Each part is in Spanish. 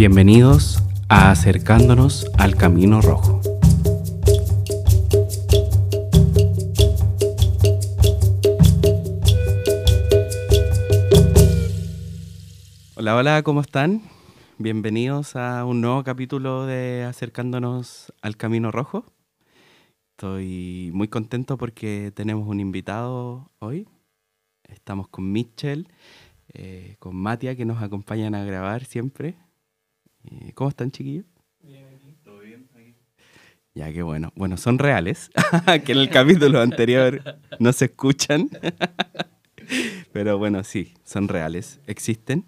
Bienvenidos a Acercándonos al Camino Rojo. Hola, hola, ¿cómo están? Bienvenidos a un nuevo capítulo de Acercándonos al Camino Rojo. Estoy muy contento porque tenemos un invitado hoy. Estamos con Mitchell, eh, con Matia, que nos acompañan a grabar siempre. Eh, ¿Cómo están, chiquillos? Bien, todo bien. Ya, qué bueno. Bueno, son reales, que en el capítulo anterior no se escuchan. Pero bueno, sí, son reales, existen.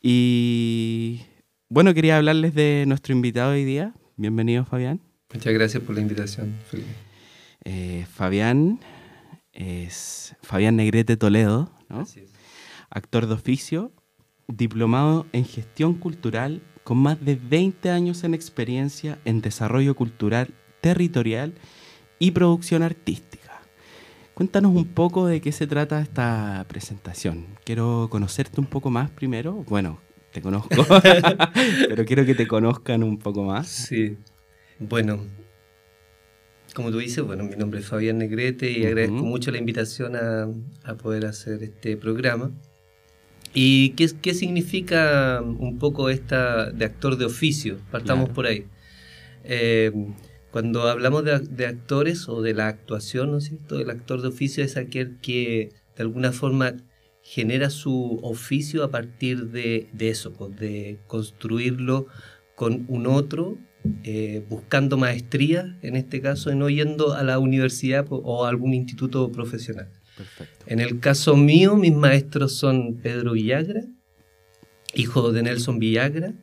Y bueno, quería hablarles de nuestro invitado hoy día. Bienvenido, Fabián. Muchas gracias por la invitación, Felipe. Eh, Fabián es Fabián Negrete Toledo, ¿no? actor de oficio, diplomado en gestión cultural, con más de 20 años en experiencia en desarrollo cultural territorial y producción artística. Cuéntanos un poco de qué se trata esta presentación. Quiero conocerte un poco más primero. Bueno, te conozco, pero quiero que te conozcan un poco más. Sí. Bueno, como tú dices, bueno, mi nombre es Fabián Negrete y agradezco mucho la invitación a, a, poder hacer este programa. ¿Y qué, qué, significa un poco esta de actor de oficio? Partamos por ahí. Eh, cuando hablamos de, de, actores o de la actuación, ¿no es cierto? El actor de oficio es aquel que de alguna forma genera su oficio a partir de, de eso, pues, de construirlo con un otro eh, buscando maestría, en este caso, no yendo a la universidad o a algún instituto profesional. En el caso mío, mis maestros son Pedro Villagra, hijo de Nelson Villagra,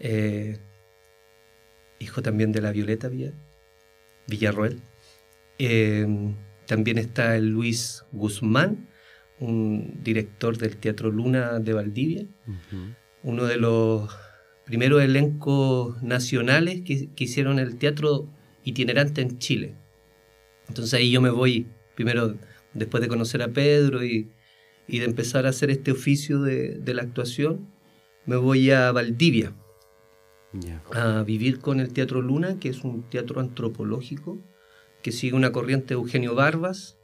eh, hijo también de la Violeta Villarroel. Eh, también está el Luis Guzmán, un director del Teatro Luna de Valdivia, uno de los primeros elencos nacionales que, hicieron el teatro itinerante en Chile. Entonces ahí yo me voy, primero después de conocer a Pedro y, de empezar a hacer este oficio de, la actuación, me voy a Valdivia a vivir con el Teatro Luna, que es un teatro antropológico que sigue una corriente de Eugenio Barbas.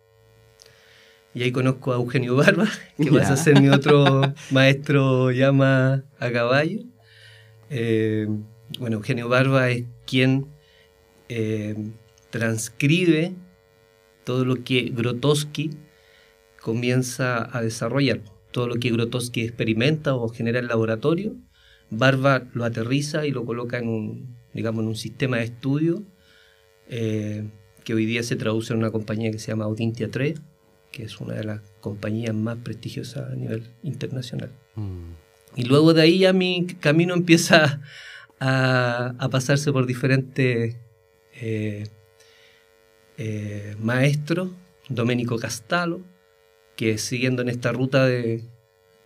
Y ahí conozco a Eugenio Barbas, que va a ser mi otro maestro llama a caballo. Eh, bueno, Eugenio Barba es quien eh, transcribe todo lo que Grotowski comienza a desarrollar, todo lo que Grotowski experimenta o genera en laboratorio, Barba lo aterriza y lo coloca en un, digamos, en un sistema de estudio eh, que hoy día se traduce en una compañía que se llama Audintia 3, que es una de las compañías más prestigiosas a nivel internacional. Mm. Y luego de ahí ya mi camino empieza a, pasarse por diferentes eh, eh, maestros. Domenico Castalo, que siguiendo en esta ruta de,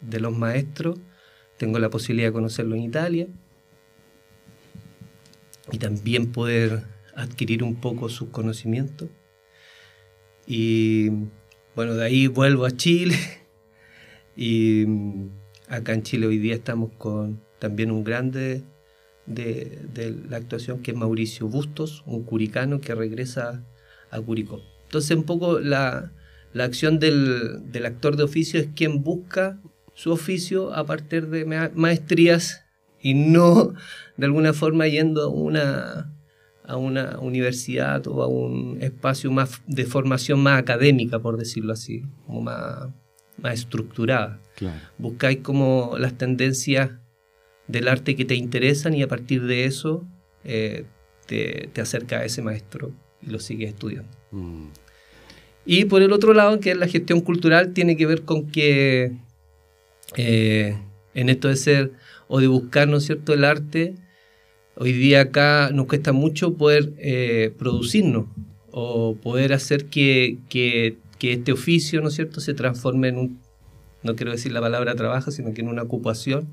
los maestros, tengo la posibilidad de conocerlo en Italia y también poder adquirir un poco sus conocimientos. Y bueno, de ahí vuelvo a Chile y Acá en Chile hoy día estamos con también un grande de, la actuación que es Mauricio Bustos, un curicano que regresa a Curicó. Entonces un poco la, acción del, actor de oficio es quien busca su oficio a partir de maestrías y no de alguna forma yendo a una, a una universidad o a un espacio más de formación más académica, por decirlo así, como más, más estructurada. Buscáis como las tendencias del arte que te interesan y a partir de eso eh, te, te acerca a ese maestro y lo sigues estudiando. Mm. Y por el otro lado, que es la gestión cultural, tiene que ver con que eh, en esto de ser o de buscar, ¿no es cierto?, el arte, hoy día acá nos cuesta mucho poder eh, producirnos o poder hacer que, que, que, este oficio, ¿no es cierto?, se transforme en un no quiero decir la palabra trabajo, sino que en una ocupación.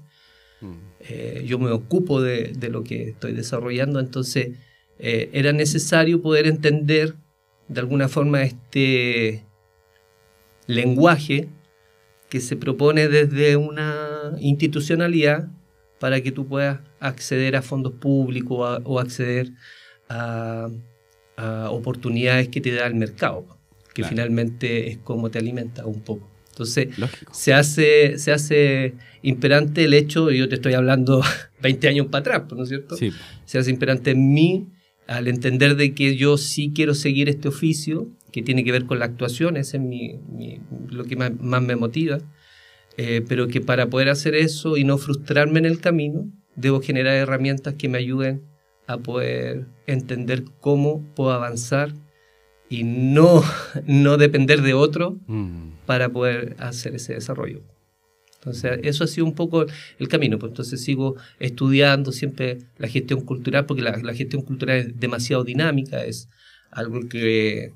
Mm. Eh, yo me ocupo de, lo que estoy desarrollando, entonces eh, era necesario poder entender de alguna forma este lenguaje que se propone desde una institucionalidad para que tú puedas acceder a fondos públicos o acceder a, oportunidades que te da el mercado, que finalmente es como te alimenta un poco. Entonces, se hace, se hace imperante el hecho, yo te estoy hablando 20 años para atrás, ¿no es cierto? Sí. Se hace imperante en mí al entender de que yo sí quiero seguir este oficio, que tiene que ver con la actuación, ese es mi, lo que más, me motiva, eh, pero que para poder hacer eso y no frustrarme en el camino, debo generar herramientas que me ayuden a poder entender cómo puedo avanzar y no, no depender de otro mm. para poder hacer ese desarrollo. Entonces, eso ha sido un poco el camino. Pues entonces sigo estudiando siempre la gestión cultural, porque la, gestión cultural es demasiado dinámica, es algo que,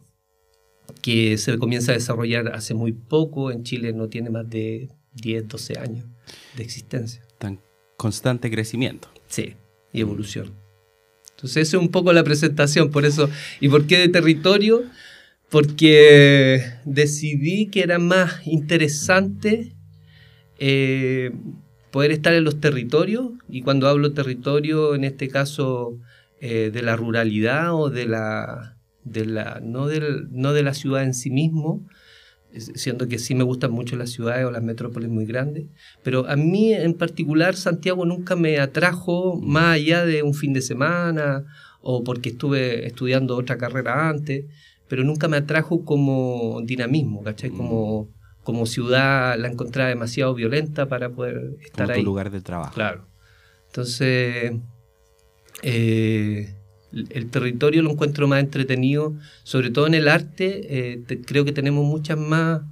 que se comienza a desarrollar hace muy poco. En Chile no tiene más de 10, 12 años de existencia. Tan constante crecimiento. Sí, y evolución. Entonces, esa es un poco la presentación, por eso. ¿Y por qué de territorio? Porque decidí que era más interesante eh, poder estar en los territorios, y cuando hablo territorio, en este caso eh, de la ruralidad o de la, de la no, del, no de la ciudad en sí mismo, siendo que sí me gustan mucho las ciudades o las metrópolis muy grandes, pero a mí en particular Santiago nunca me atrajo más allá de un fin de semana o porque estuve estudiando otra carrera antes, pero nunca me atrajo como dinamismo, ¿cachai? Como, mm. Como ciudad la encontraba demasiado violenta para poder estar como ahí. tu lugar de trabajo. Claro. Entonces, eh, el territorio lo encuentro más entretenido, sobre todo en el arte, eh, creo que tenemos muchas más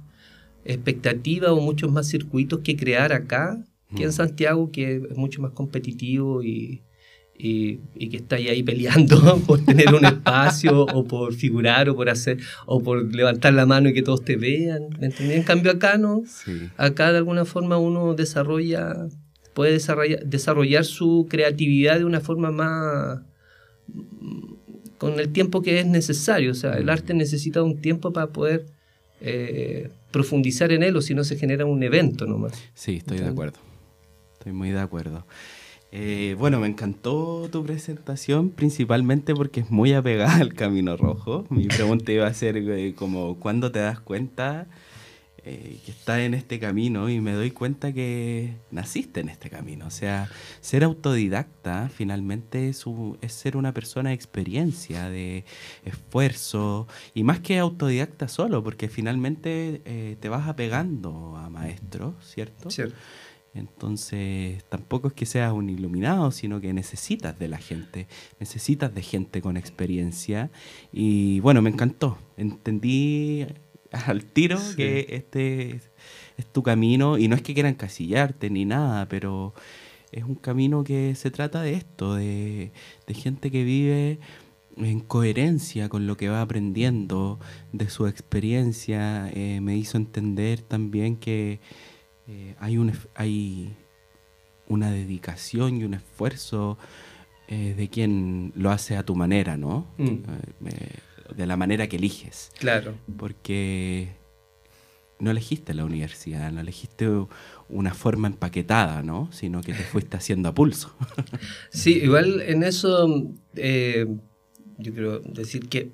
expectativas o muchos más circuitos que crear acá que en mm. Santiago, que es mucho más competitivo y, y, que está ahí, peleando por tener un espacio o por figurar o por hacer o por levantar la mano y que todos te vean. En cambio acá no, acá de alguna forma uno desarrolla, puede desarrollar, desarrollar su creatividad de una forma más con el tiempo que es necesario. O sea, el arte necesita un tiempo para poder eh, profundizar en él o si no se genera un evento nomás. Sí, estoy de acuerdo. Estoy muy de acuerdo. Eh, bueno, me encantó tu presentación, principalmente porque es muy apegada al Camino Rojo. Mi pregunta iba a ser eh, como, ¿cuándo te das cuenta eh, que estás en este camino y me doy cuenta que naciste en este camino. O sea, ser autodidacta finalmente es, ser una persona de experiencia, de esfuerzo, y más que autodidacta solo, porque finalmente eh, te vas apegando a maestros, ¿cierto? Cierto. Entonces, tampoco es que seas un iluminado, sino que necesitas de la gente, necesitas de gente con experiencia. Y bueno, me encantó. Entendí al tiro que este es, tu camino y no es que quieran casillarte ni nada, pero es un camino que se trata de esto, de, gente que vive en coherencia con lo que va aprendiendo de su experiencia. Eh, me hizo entender también que eh, hay, un, hay una dedicación y un esfuerzo eh, de quien lo hace a tu manera, ¿no? Mm de la manera que eliges. Claro. Porque no elegiste la universidad, no elegiste una forma empaquetada, ¿no? Sino que te fuiste haciendo a pulso. sí, igual en eso eh, yo quiero decir que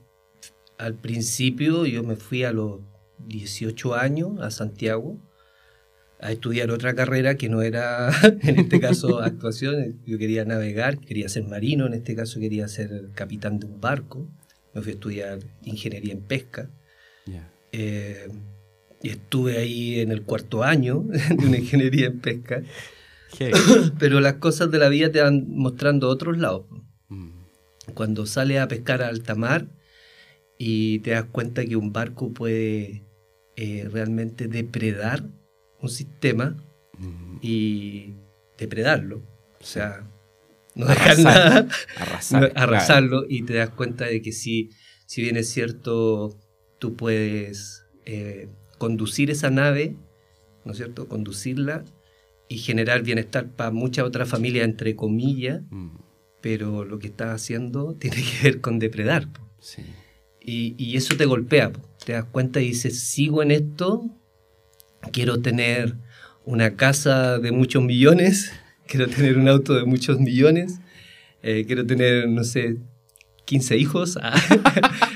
al principio yo me fui a los 18 años a Santiago a estudiar otra carrera que no era, en este caso, actuación. Yo quería navegar, quería ser marino, en este caso quería ser capitán de un barco me fui a estudiar ingeniería en pesca. Eh, y estuve ahí en el cuarto año de una ingeniería en pesca. Pero las cosas de la vida te van mostrando otros lados. Mm. Cuando sales a pescar a alta mar y te das cuenta que un barco puede eh, realmente depredar un sistema mm. y depredarlo. O sea, no dejar nada, arrasarlo y te das cuenta de que si, si bien es cierto, tú puedes eh, conducir esa nave, ¿no es cierto? Conducirla y generar bienestar para muchas otras familias, entre comillas, mm. pero lo que estás haciendo tiene que ver con depredar. Y, y, eso te golpea, te das cuenta y dices, sigo en esto, quiero tener una casa de muchos millones quiero tener un auto de muchos millones, eh, quiero tener, no sé, 15 hijos ah,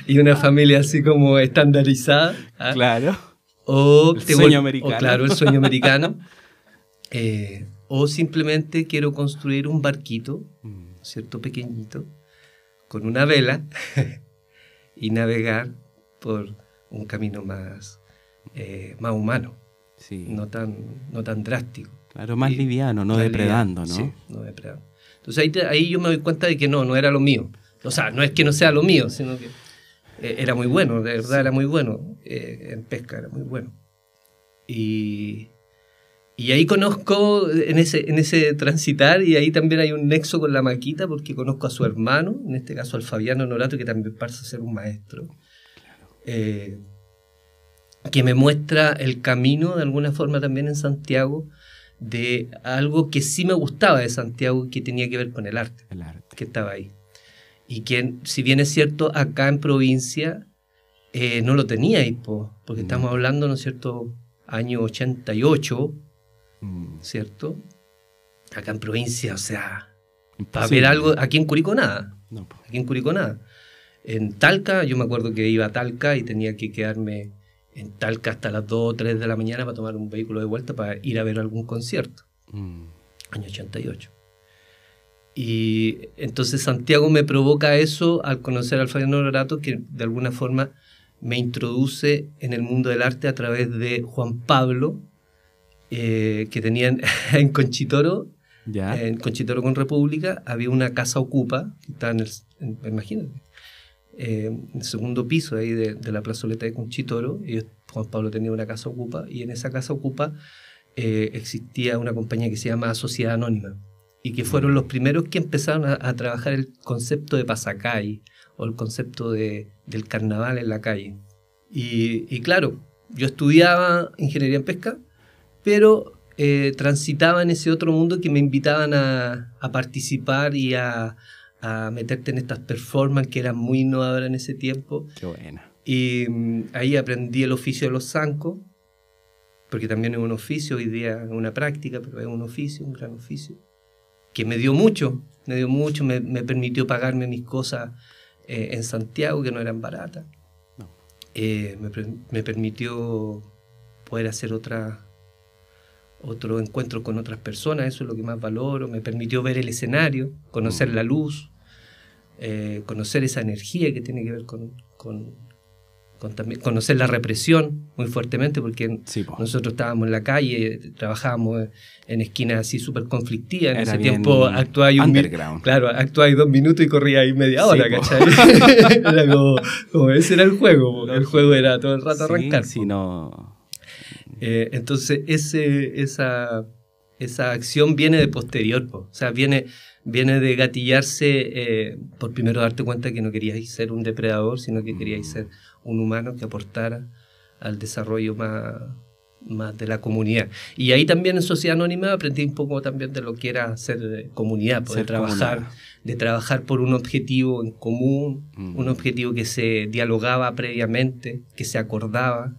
y una familia así como estandarizada. Ah. Claro. O el sueño americano. claro, el sueño americano. Eh, o simplemente quiero construir un barquito, mm. ¿cierto? Pequeñito, con una vela y navegar por un camino más, eh, más humano, sí. no, tan, no tan drástico. Claro, más liviano, no depredando, ¿no? Sí, no depredando. Entonces ahí, ahí yo me doy cuenta de que no, no era lo mío. O sea, no es que no sea lo mío, sino que eh, era muy bueno, de verdad era muy bueno. Eh, en pesca era muy bueno. Y, y ahí conozco, en ese, en ese transitar, y ahí también hay un nexo con la maquita, porque conozco a su hermano, en este caso al Fabiano Norato, que también pasa a ser un maestro. Eh, que me muestra el camino de alguna forma también en Santiago de algo que sí me gustaba de Santiago que tenía que ver con el arte, el arte. que estaba ahí. Y que, si bien es cierto, acá en provincia eh, no lo tenía porque estamos hablando, ¿no es cierto?, año 88, mm. ¿cierto? Acá en provincia, o sea, para ver algo, aquí en Curicó nada. Aquí en Curicó nada. En Talca, yo me acuerdo que iba a Talca y tenía que quedarme en Talca hasta las 2 o 3 de la mañana para tomar un vehículo de vuelta para ir a ver algún concierto. Mm. Año 88. Y entonces Santiago me provoca eso al conocer al Fabián Honorato, que de alguna forma me introduce en el mundo del arte a través de Juan Pablo, eh, que tenían en Conchitoro, en Conchitoro con República, había una casa ocupa, que estaba en el, imagínate, eh, en el segundo piso ahí de, la plazoleta de Conchitoro, y Juan Pablo tenía una casa ocupa, y en esa casa ocupa eh, existía una compañía que se llama Sociedad Anónima. Y que fueron los primeros que empezaron a, trabajar el concepto de pasacay o el concepto de, del carnaval en la calle. Y, claro, yo estudiaba ingeniería en pesca, pero eh, transitaba en ese otro mundo que me invitaban a, participar y a, meterte en estas performances que eran muy innovadoras en ese tiempo. Qué buena. Y mm, ahí aprendí el oficio de los zancos, porque también es un oficio, hoy día es una práctica, pero es un oficio, un gran oficio que me dio mucho, me dio mucho, me, permitió pagarme mis cosas eh, en Santiago que no eran baratas. Eh, me, permitió poder hacer otra, otro encuentro con otras personas, eso es lo que más valoro. Me permitió ver el escenario, conocer la luz, eh, conocer esa energía que tiene que ver con, conocer la represión muy fuertemente, porque nosotros estábamos en la calle, trabajábamos en esquinas así súper conflictivas. En ese tiempo actuáis un Claro, actuáis dos minutos y corríais media hora, ¿cachai? era como, ese era el juego, el juego era todo el rato arrancar. No... Eh, entonces, ese, esa, esa acción viene de posterior, o sea, viene viene de gatillarse eh, por primero darte cuenta que no queríais ser un depredador, sino que queríais mm. ser un humano que aportara al desarrollo más, más de la comunidad. Y ahí también en Sociedad Anónima aprendí un poco también de lo que era ser eh, comunidad, poder trabajar, de trabajar por un objetivo en común, mm. un objetivo que se dialogaba previamente, que se acordaba,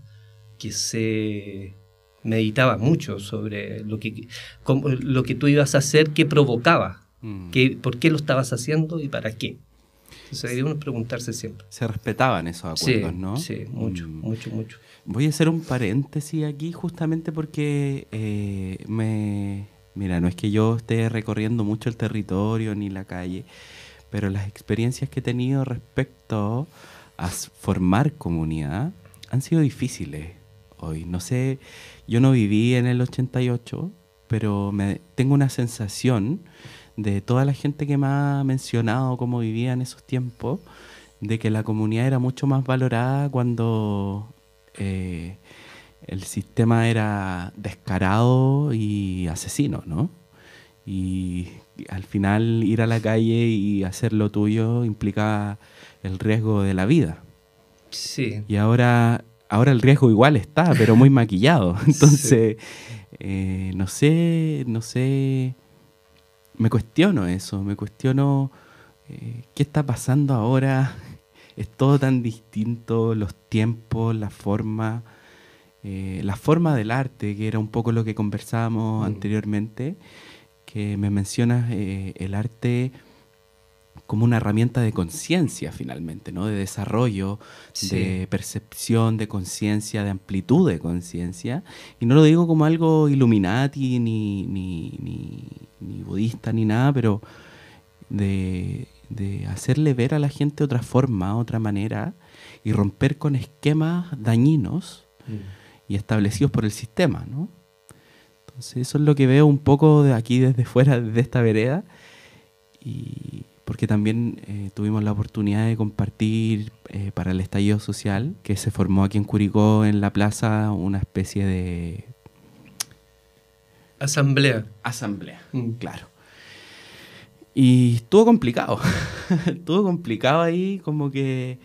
que se meditaba mucho sobre lo que, lo que tú ibas a hacer, qué provocaba Mm. ¿Por qué lo estabas haciendo y para qué? Entonces hay uno preguntarse siempre. Se respetaban esos acuerdos, ¿no? Sí, mucho, mm. mucho, mucho. Voy a hacer un paréntesis aquí justamente porque eh, me... Mira, no es que yo esté recorriendo mucho el territorio ni la calle, pero las experiencias que he tenido respecto a formar comunidad han sido difíciles hoy. No sé, yo no viví en el 88, pero me, tengo una sensación de toda la gente que me ha mencionado cómo vivía en esos tiempos, de que la comunidad era mucho más valorada cuando eh, el sistema era descarado y asesino, ¿no? Y al final ir a la calle y hacer lo tuyo implica el riesgo de la vida. Sí. Y ahora, ahora el riesgo igual está, pero muy maquillado. Entonces, eh, no sé, no sé me cuestiono eso, me cuestiono eh, qué está pasando ahora. Es todo tan distinto, los tiempos, la forma, eh, la forma del arte, que era un poco lo que conversábamos mm. anteriormente, que me mencionas el arte como una herramienta de conciencia finalmente, ¿no? De desarrollo, de percepción, de conciencia, de amplitud de conciencia. Y no lo digo como algo illuminati, ni, ni, ni, budista, ni nada, pero de, hacerle ver a la gente otra forma, otra manera, y romper con esquemas dañinos mm. y establecidos por el sistema, ¿no? Entonces eso es lo que veo un poco de aquí desde fuera, de esta vereda. Y, porque también eh, tuvimos la oportunidad de compartir eh, para el estallido social, que se formó aquí en Curicó, en la plaza, una especie de... Asamblea. Asamblea, mm. claro. Y estuvo complicado, estuvo complicado ahí como que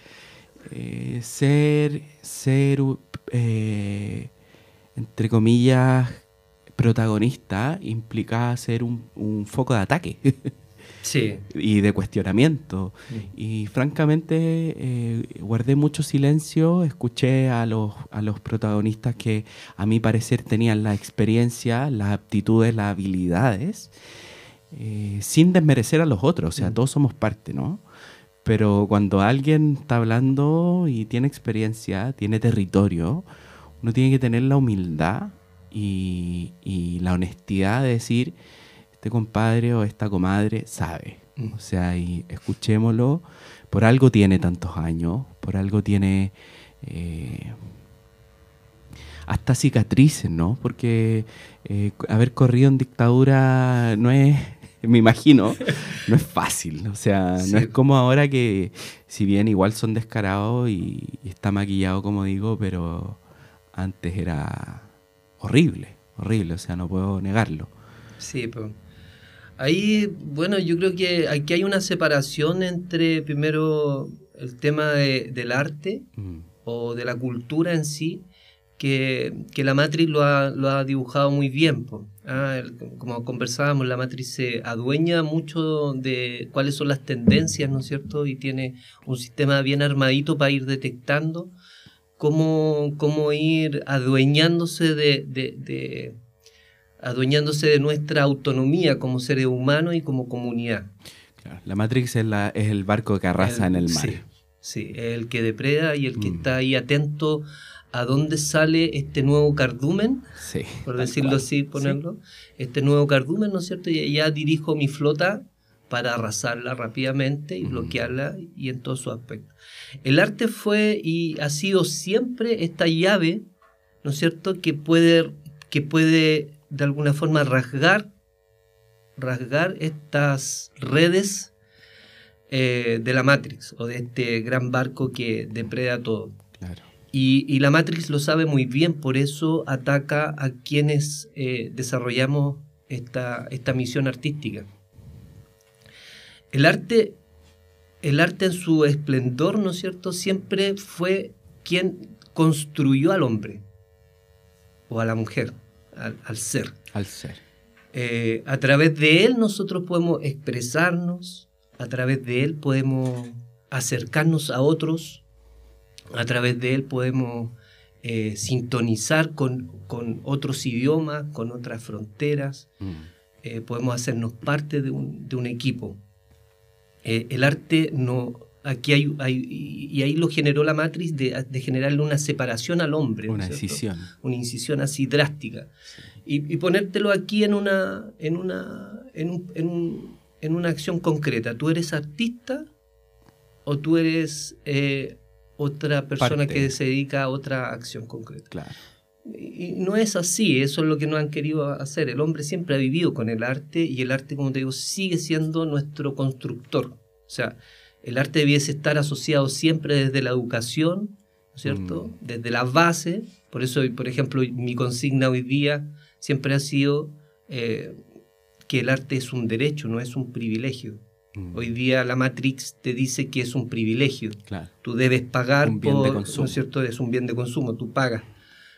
eh, ser, ser entre comillas, protagonista implicaba ser un, un foco de ataque. y de cuestionamiento. Y francamente eh, guardé mucho silencio, escuché a los, a los protagonistas que a mi parecer tenían la experiencia, las aptitudes, las habilidades, eh, sin desmerecer a los otros, o sea, todos somos parte, ¿no? Pero cuando alguien está hablando y tiene experiencia, tiene territorio, uno tiene que tener la humildad y, y la honestidad de decir, este compadre o esta comadre sabe. Mm. O sea, y escuchémoslo. Por algo tiene tantos años, por algo tiene eh, hasta cicatrices, ¿no? Porque eh, haber corrido en dictadura no es, me imagino, no es fácil. O sea, no es como ahora que, si bien igual son descarados y, y está maquillado, como digo, pero antes era horrible, horrible, o sea, no puedo negarlo. Sí, pues Ahí, bueno, yo creo que aquí hay una separación entre, primero, el tema del arte mm. o de la cultura en sí, que, la Matrix lo ha, dibujado muy bien. Ah, como conversábamos, la Matrix se adueña mucho de cuáles son las tendencias, ¿no es cierto? Y tiene un sistema bien armadito para ir detectando cómo, cómo ir adueñándose de adueñándose de nuestra autonomía como seres humanos y como comunidad. la Matrix es, la, es, el barco que arrasa en el mar. Sí, el que depreda y el que mm. está ahí atento a dónde sale este nuevo cardumen, sí, por decirlo así, ponerlo, este nuevo cardumen, ¿no es cierto? Y ya dirijo mi flota para arrasarla rápidamente y bloquearla y en todo su aspecto. El arte fue y ha sido siempre esta llave, ¿no es cierto?, que puede, que puede de alguna forma rasgar, rasgar estas redes eh, de la Matrix o de este gran barco que depreda todo. Y, la Matrix lo sabe muy bien, por eso ataca a quienes eh, desarrollamos esta, esta misión artística. El arte, el arte en su esplendor, ¿no es cierto?, siempre fue quien construyó al hombre o a la mujer al, ser. Al ser. Eh, a través de él nosotros podemos expresarnos, a través de él podemos acercarnos a otros, a través de él podemos eh, sintonizar con, con, otros idiomas, con otras fronteras, mm. eh, podemos hacernos parte de un, de un equipo. el arte no, aquí hay, y ahí lo generó la matriz de, generarle una separación al hombre. Una incisión. Una incisión así drástica. Y, ponértelo aquí en una, en una, en, un, en, una acción concreta. ¿Tú eres artista o tú eres eh, otra persona que se dedica a otra acción concreta? Claro. Y no es así, eso es lo que no han querido hacer. El hombre siempre ha vivido con el arte y el arte, como te digo, sigue siendo nuestro constructor. O sea, el arte debiese estar asociado siempre desde la educación, ¿no es cierto? Mm. Desde la base. Por eso, por ejemplo, mi consigna hoy día siempre ha sido eh, que el arte es un derecho, no es un privilegio. Mm. Hoy día la Matrix te dice que es un privilegio. Tú debes pagar un bien por, de consumo. ¿no es cierto? Es un bien de consumo, tú pagas.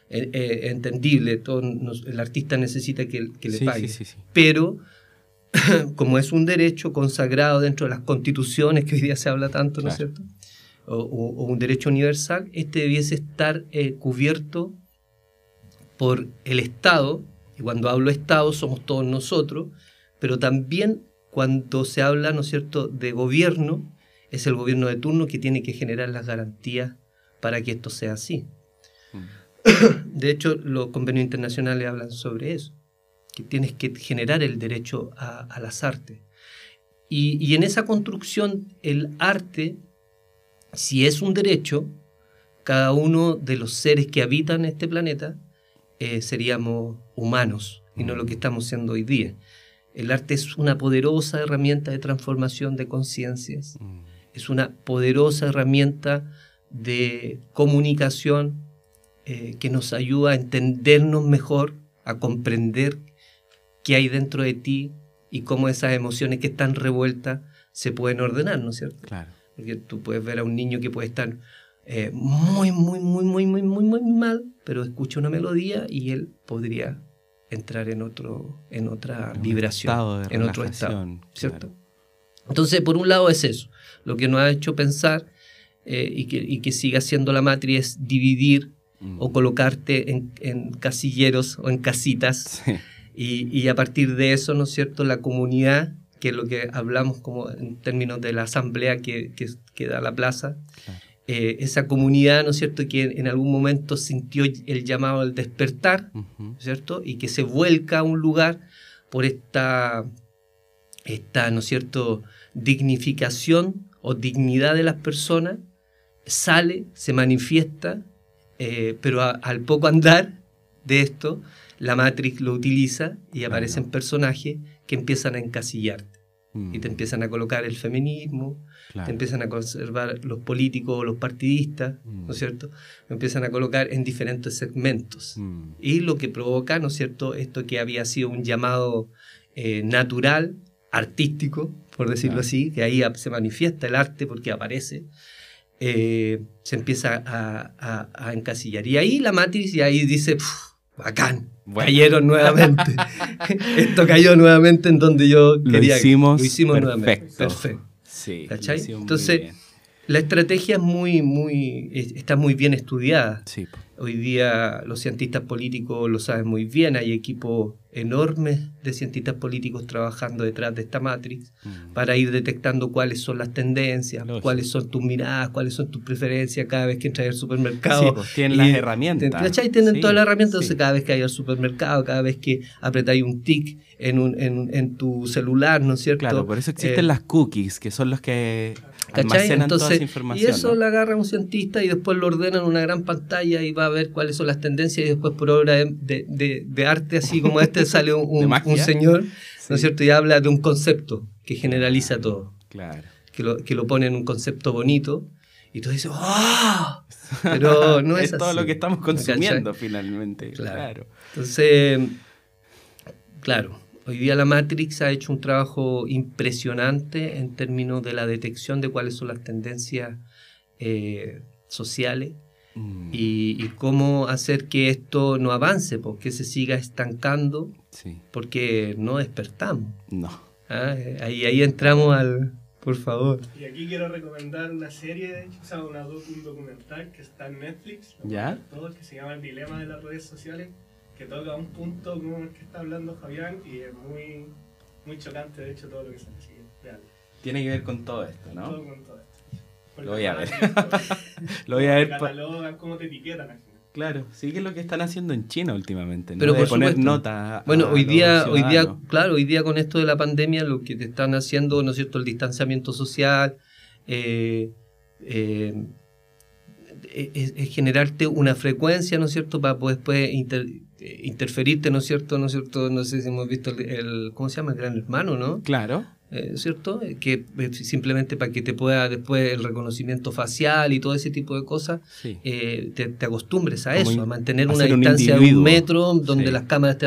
Eh, eh, entendible, todo, el artista necesita que, le pague. Pero como es un derecho consagrado dentro de las constituciones que hoy día se habla tanto, ¿no es cierto? O, un derecho universal, este debiese estar eh, cubierto por el Estado, y cuando hablo Estado somos todos nosotros, pero también cuando se habla, ¿no es cierto?, de gobierno, es el gobierno de turno que tiene que generar las garantías para que esto sea así. Mm. De hecho, los convenios internacionales hablan sobre eso, que tienes que generar el derecho a, las artes. Y, en esa construcción, el arte, si es un derecho, cada uno de los seres que habitan este planeta eh, seríamos humanos y no lo que estamos siendo hoy día. El arte es una poderosa herramienta de transformación de conciencias, mm. es una poderosa herramienta de comunicación eh, que nos ayuda a entendernos mejor, a comprender qué hay dentro de ti y cómo esas emociones que están revueltas se pueden ordenar, ¿no es cierto? Claro. Porque tú puedes ver a un niño que puede estar eh, muy, muy, muy, muy, muy, muy, muy mal, pero escucha una melodía y él podría entrar en otro, en otra vibración, en otro estado, ¿cierto? Entonces, por un lado es eso, lo que nos ha hecho pensar eh, y, que, y, que, siga siendo la matriz es dividir mm. o colocarte en, casilleros o en casitas y, y, a partir de eso, ¿no es cierto?, la comunidad, que es lo que hablamos como en términos de la asamblea que, que, da la plaza, eh, esa comunidad, ¿no es cierto?, que en, algún momento sintió el llamado al despertar, cierto?, y que se vuelca a un lugar por esta, esta ¿no es cierto?, dignificación o dignidad de las personas, sale, se manifiesta, eh, pero al poco andar de esto, la Matrix lo utiliza y aparecen personajes que empiezan a encasillarte y te mm. empiezan a colocar el feminismo, te empiezan a conservar los políticos o los partidistas, ¿no es mm. cierto? Lo empiezan a colocar en diferentes segmentos. Mm. Y lo que provoca, ¿no es cierto?, esto que había sido un llamado eh, natural, artístico, por decirlo así, que ahí se manifiesta el arte porque aparece, eh, se empieza a, encasillar. Y ahí la matriz, y ahí dice, bacán, cayeron nuevamente. Esto cayó nuevamente en donde yo quería. Lo hicimos, lo hicimos perfecto. nuevamente. Perfecto. Sí, ¿Cachai? Entonces, la estrategia es muy, muy, está muy bien estudiada. Sí. Hoy día los cientistas políticos lo saben muy bien, hay equipos enormes de cientistas políticos trabajando detrás de esta matrix mm. para ir detectando cuáles son las tendencias, cuáles son tus miradas, cuáles son tus preferencias cada vez que entras al supermercado. Sí, pues tienen las herramientas. ¿Cachai? Tienen todas las herramientas, entonces cada vez que hay al supermercado, cada vez que apretáis un tic en, un, en, en, tu celular, ¿no es cierto? Claro, por eso existen eh, las cookies, que son los que almacenan Entonces. Y eso lo agarra un cientista y después lo ordena en una gran pantalla y va a ver cuáles son las tendencias y después por obra de, de, arte así como este sale un, un, señor, ¿no es cierto? Y habla de un concepto que generaliza todo. Claro. Que lo, que lo pone en un concepto bonito y tú dices, ¡ah! Pero no es, es todo lo que estamos consumiendo finalmente. Claro. Entonces, claro, hoy día la Matrix ha hecho un trabajo impresionante en términos de la detección de cuáles son las tendencias eh, sociales Mm. Y, cómo hacer que esto no avance, porque se siga estancando, porque no despertamos. No. Ah, ahí, ahí entramos al... Por favor. Y aquí quiero recomendar una serie, de hecho, o sea, una, un documental que está en Netflix, ¿Ya? Todo, que se llama El Dilema de las Redes Sociales, que toca un punto como el que está hablando Fabián y es muy, muy chocante, de hecho, todo lo que se sigue. Tiene que ver con todo esto, ¿no? Todo con todo esto. Lo voy a ver. lo voy a ver. cómo te etiquetan Claro, sí que es lo que están haciendo en China últimamente, ¿no? Pero de poner nota. Bueno, hoy día, hoy día, claro, hoy día con esto de la pandemia, lo que te están haciendo, ¿no es cierto?, el distanciamiento social, eh, eh, es, generarte una frecuencia, ¿no es cierto?, para poder después interferirte, ¿no es cierto?, ¿no es cierto?, no sé si hemos visto el, ¿cómo se llama?, el gran hermano, ¿no? Claro. Eh, ¿cierto? Eh, que eh, simplemente para que te pueda después el reconocimiento facial y todo ese tipo de cosas, te, acostumbres a eso, a mantener una distancia de un metro donde las cámaras te,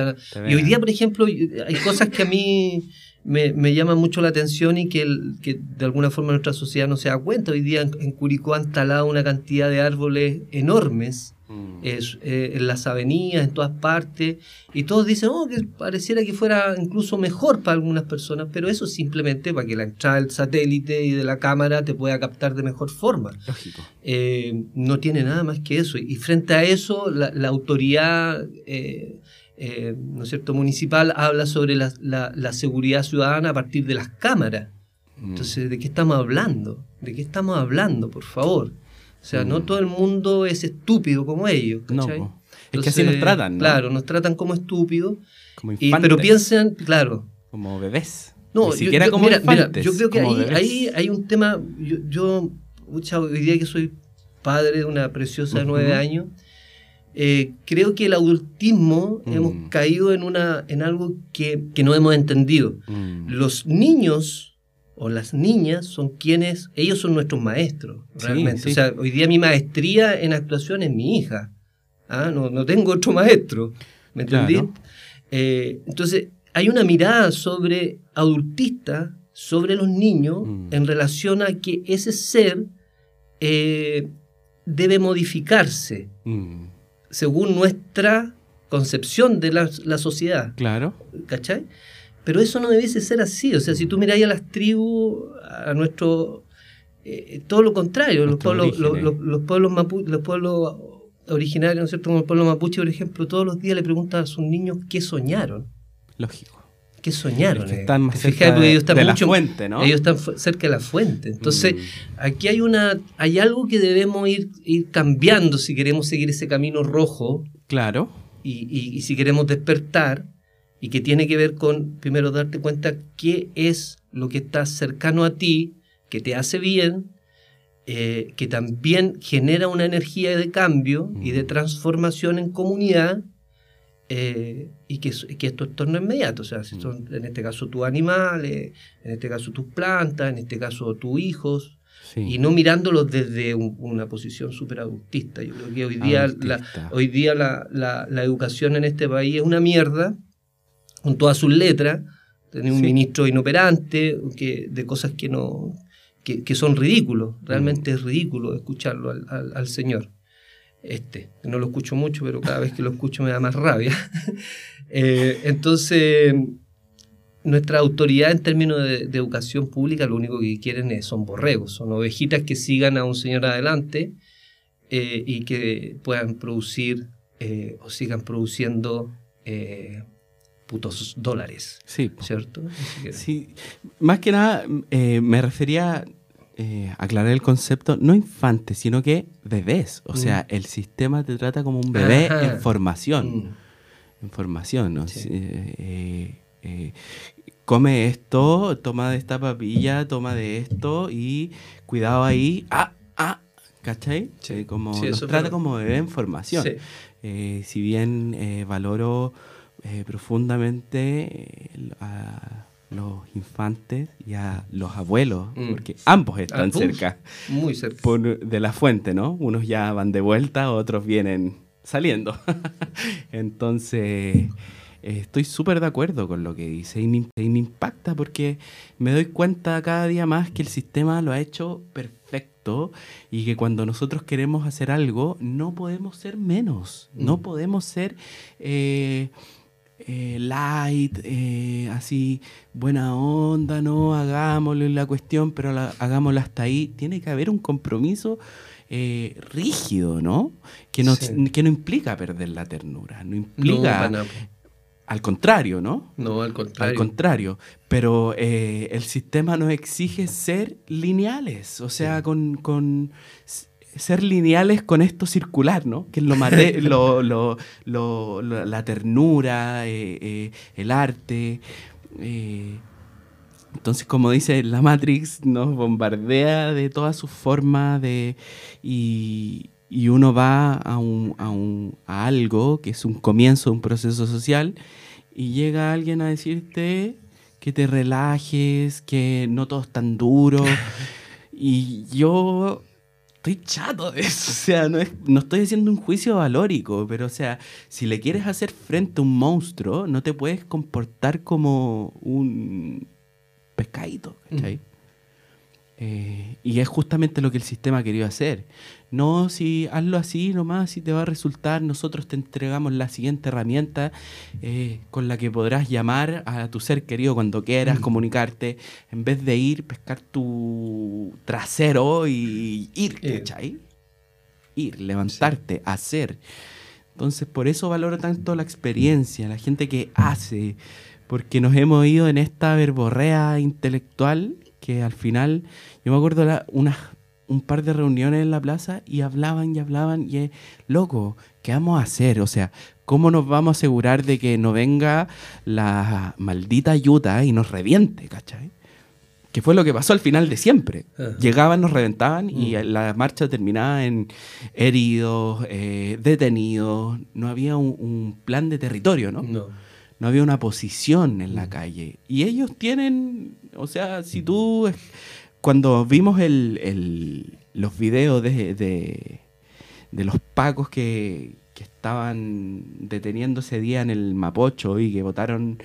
Y hoy día, por ejemplo, hay cosas que a mí me, me llaman mucho la atención y que, que de alguna forma nuestra sociedad no se da cuenta. Hoy día en, en Curicó han talado una cantidad de árboles enormes Mm. es, eh, en las avenidas, en todas partes, y todos dicen, oh, que pareciera que fuera incluso mejor para algunas personas, pero eso es simplemente para que la entrada del satélite y de la cámara te pueda captar de mejor forma. Lógico. Eh, no tiene nada más que eso. Y frente a eso, la, autoridad... Eh, eh, ¿no es cierto? municipal habla sobre la, seguridad ciudadana a partir de las cámaras. Mm. Entonces, ¿de qué estamos hablando? ¿De qué estamos hablando, por favor? O sea, no mm. todo el mundo es estúpido como ellos. No, es que así nos tratan, ¿no? Claro, nos tratan como estúpidos. Como infantes. pero piensan, claro. Como bebés. No, Ni siquiera yo, como mira, infantes, yo creo que ahí, hay un tema. Yo, yo mucha, hoy día que soy padre de una preciosa de nueve años, eh, creo que el adultismo mm. hemos caído en, una, en algo que, no hemos entendido. Mm. Los niños o las niñas son quienes, ellos son nuestros maestros, realmente. O sea, hoy día mi maestría en actuación es mi hija. ¿ah? No, tengo otro maestro, ¿me entendí? Eh, entonces, hay una mirada sobre adultista, sobre los niños, mm. en relación a que ese ser eh, debe modificarse según nuestra concepción de la, sociedad. Claro. ¿Cachai? Pero eso no debiese ser así. O sea, si tú miráis a las tribus, a nuestro... Eh, todo lo contrario, los pueblos, los, pueblos, los pueblos originarios, ¿no es cierto? Como el pueblo mapuche, por ejemplo, todos los días le preguntan a sus niños qué soñaron. Lógico. ¿Qué soñaron? que están más cerca de, ellos están la fuente, ¿no? Ellos están cerca de la fuente. Entonces, mm. aquí hay una hay algo que debemos ir, ir cambiando si queremos seguir ese camino rojo. Claro. Y, si queremos despertar, y que tiene que ver con, primero, darte cuenta qué es lo que está cercano a ti, que te hace bien, eh, que también genera una energía de cambio y de mm. transformación en comunidad eh, y que, que esto es torno inmediato, o sea, si mm. son en este caso tus animales, en este caso tus plantas, en este caso tus hijos, y no mirándolos desde una posición súper adultista. Yo creo que hoy día, la, hoy día la, la, educación en este país es una mierda, con todas sus letras, tener un ministro inoperante, que, de cosas que no que, que son ridículos, realmente mm. es ridículo escucharlo al, al, al Señor este. No lo escucho mucho, pero cada vez que lo escucho me da más rabia. Eh, entonces, nuestra autoridad en términos de, educación pública lo único que quieren es, son borregos, son ovejitas que sigan a un señor adelante eh, y que puedan producir eh, o sigan produciendo putos dólares. Sí. ¿Cierto? Sí. Más que nada, me refería eh, aclarar el concepto, no infante, sino que bebés. O sea, mm. el sistema te trata como un bebé en formación. Mm. En formación, ¿no? Eh, eh, come esto, toma de esta papilla, toma de esto y cuidado ahí. Ah, ah, ¿cachai? como nos trata como bebé en formación. si bien valoro profundamente a los infantes y a los abuelos, mm. porque ambos están cerca. Muy cerca. de la fuente, ¿no? Unos ya van de vuelta, otros vienen saliendo. Entonces, eh, estoy súper de acuerdo con lo que dice y me, impacta porque me doy cuenta cada día más que el sistema lo ha hecho perfecto y que cuando nosotros queremos hacer algo no podemos ser menos, no mm. podemos ser... Eh, eh, light, eh, así, buena onda, no, hagámoslo en la cuestión, pero hagámoslo hasta ahí. Tiene que haber un compromiso eh, rígido, ¿no? Que no, que no implica perder la ternura, no implica... al contrario, ¿no? No, al contrario. Al contrario. Pero el sistema nos exige ser lineales, o sea, con, con ser lineales con esto circular, ¿no? Que es lo, lo, la ternura, eh, eh, el arte. Eh. entonces, como dice la Matrix, nos bombardea de todas sus formas de, y, uno va a, un, a, un, a algo que es un comienzo de un proceso social y llega alguien a decirte que te relajes, que no todo es tan duro. Y yo estoy chato de eso. O sea, no, es, no estoy haciendo un juicio valórico, pero o sea, si le quieres hacer frente a un monstruo, no te puedes comportar como un pescadito, ¿cachai? Eh, y es justamente lo que el sistema ha querido hacer. No, si hazlo así nomás, si te va a resultar, nosotros te entregamos la siguiente herramienta eh, con la que podrás llamar a tu ser querido cuando quieras, mm. comunicarte, en vez de ir, pescar tu trasero y ir, ¿cachai? Ir, levantarte, hacer. Entonces, por eso valoro tanto la experiencia, la gente que hace, porque nos hemos ido en esta verborrea intelectual que al final, yo me acuerdo la, unas un par de reuniones en la plaza y hablaban y hablaban y es, loco, ¿qué vamos a hacer? O sea, ¿cómo nos vamos a asegurar de que no venga la maldita ayuda y nos reviente, ¿cachai? Que fue lo que pasó al final de siempre. Ah. Llegaban, nos reventaban y Mm. la marcha terminaba en heridos, eh, detenidos. No había un, un plan de territorio, ¿no? No. no había una posición en la Mm. calle. Y ellos tienen, o sea, si tú, cuando vimos el, el- los videos de, de, de los pacos que, que estaban deteniendo ese día en el Mapocho y que votaron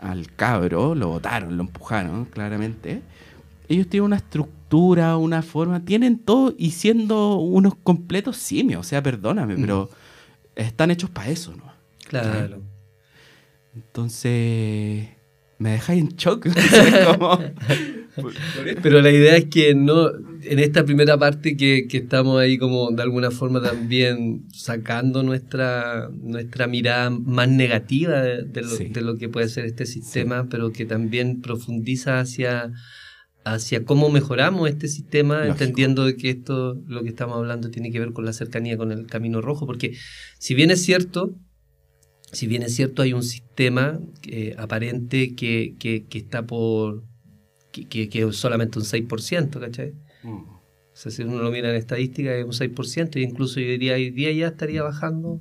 al cabro, lo votaron, lo empujaron, claramente. Ellos tienen una estructura, una forma, tienen todo y siendo unos completos simios, o sea, perdóname, Mm. pero están hechos para eso, ¿no? Claro. Entonces, me dejáis en shock. como- Pero la idea es que no, en esta primera parte que, que estamos ahí como de alguna forma también sacando nuestra, nuestra mirada más negativa de, de lo, Sí. de lo que puede ser este sistema, pero que también profundiza hacia, hacia cómo mejoramos este sistema, Lógico. entendiendo que esto, lo que estamos hablando, tiene que ver con la cercanía con el camino rojo, porque si bien es cierto, si bien es cierto, hay un sistema eh, aparente que, que, que está por. que, es solamente un 6%, ¿cachai? O sea, si uno lo mira en estadística, es un 6%, y incluso yo diría hoy día ya estaría bajando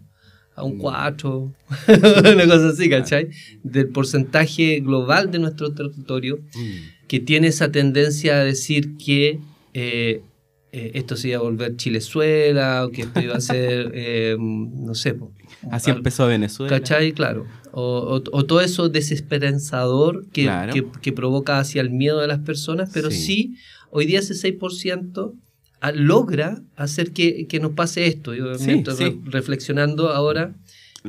a un Mm. 4, una cosa así, ¿cachai? Del porcentaje global de nuestro territorio Mm. que tiene esa tendencia a decir que eh, eh, esto se iba a volver Chilezuela, o que esto iba a ser, eh, no sé, po, Así empezó Venezuela. ¿Cachai? Claro. O, o- o todo eso desesperanzador que, Claro. que, que provoca hacia el miedo de las personas, pero Sí. sí, hoy día ese 6% a- logra hacer que, que nos pase esto. Y obviamente, Sí, re- sí. reflexionando ahora,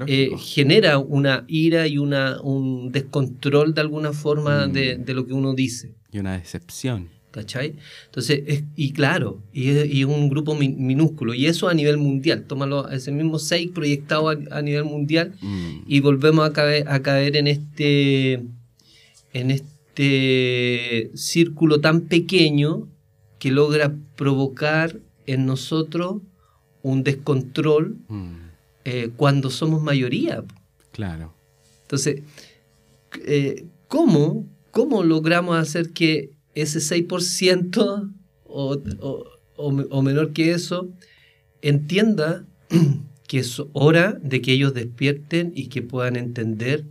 eh, genera una ira y una, un descontrol de alguna forma Mm. de, de lo que uno dice. Y una decepción. ¿Cachai? Entonces, es- y claro, y es, y un grupo mi- minúsculo, y eso a nivel mundial, tómalo, ese mismo 6 proyectado a, a nivel mundial, Mm. y volvemos a caer, a caer en este en este círculo tan pequeño que logra provocar en nosotros un descontrol Mm. eh, cuando somos mayoría. Claro. Entonces, eh, ¿cómo, ¿cómo logramos hacer que ese 6% o, o- o me- o menor que eso entienda que es hora de que ellos despierten y que puedan entender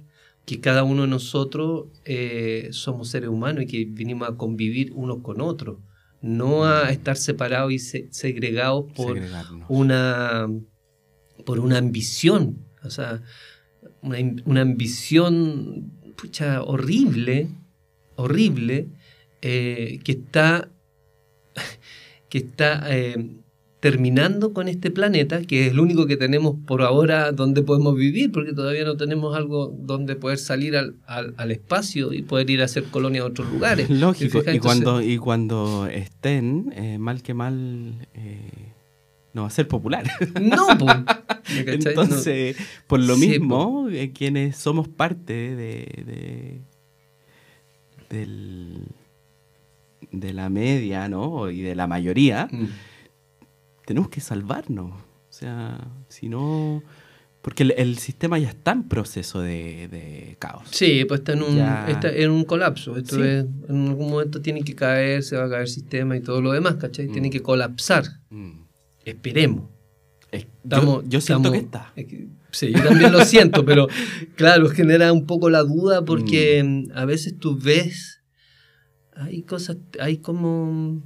que cada uno de nosotros eh, somos seres humanos y que vinimos a convivir unos con otros, no a estar separados y se- segregados por una por una ambición, o sea, una, una ambición pucha, horrible, horrible, eh, que está, que está eh, terminando con este planeta, que es el único que tenemos por ahora donde podemos vivir, porque todavía no tenemos algo donde poder salir al, al- al espacio y poder ir a hacer colonia a otros lugares. Lógico. Y cuando, y cuando estén, eh, mal que mal, eh, no va a ser popular. No. Entonces, por lo Sí, mismo, eh, quienes somos parte de, de- del, de la media, ¿no? Y de la mayoría, Mm. tenemos que salvarnos. O sea, si no... Porque el, el sistema ya está en proceso de, de caos. Sí, pues está en un, Ya. está en un colapso. Esto Sí. es- en algún momento tiene que caer, se va a caer el sistema y todo lo demás, ¿cachai? Mm. Tiene que colapsar. Mm. Esperemos. Es- yo- siento estamos- que está. es que- sí, yo también lo siento, pero claro, genera un poco la duda porque mm, a veces tú ves, hay cosas, hay como,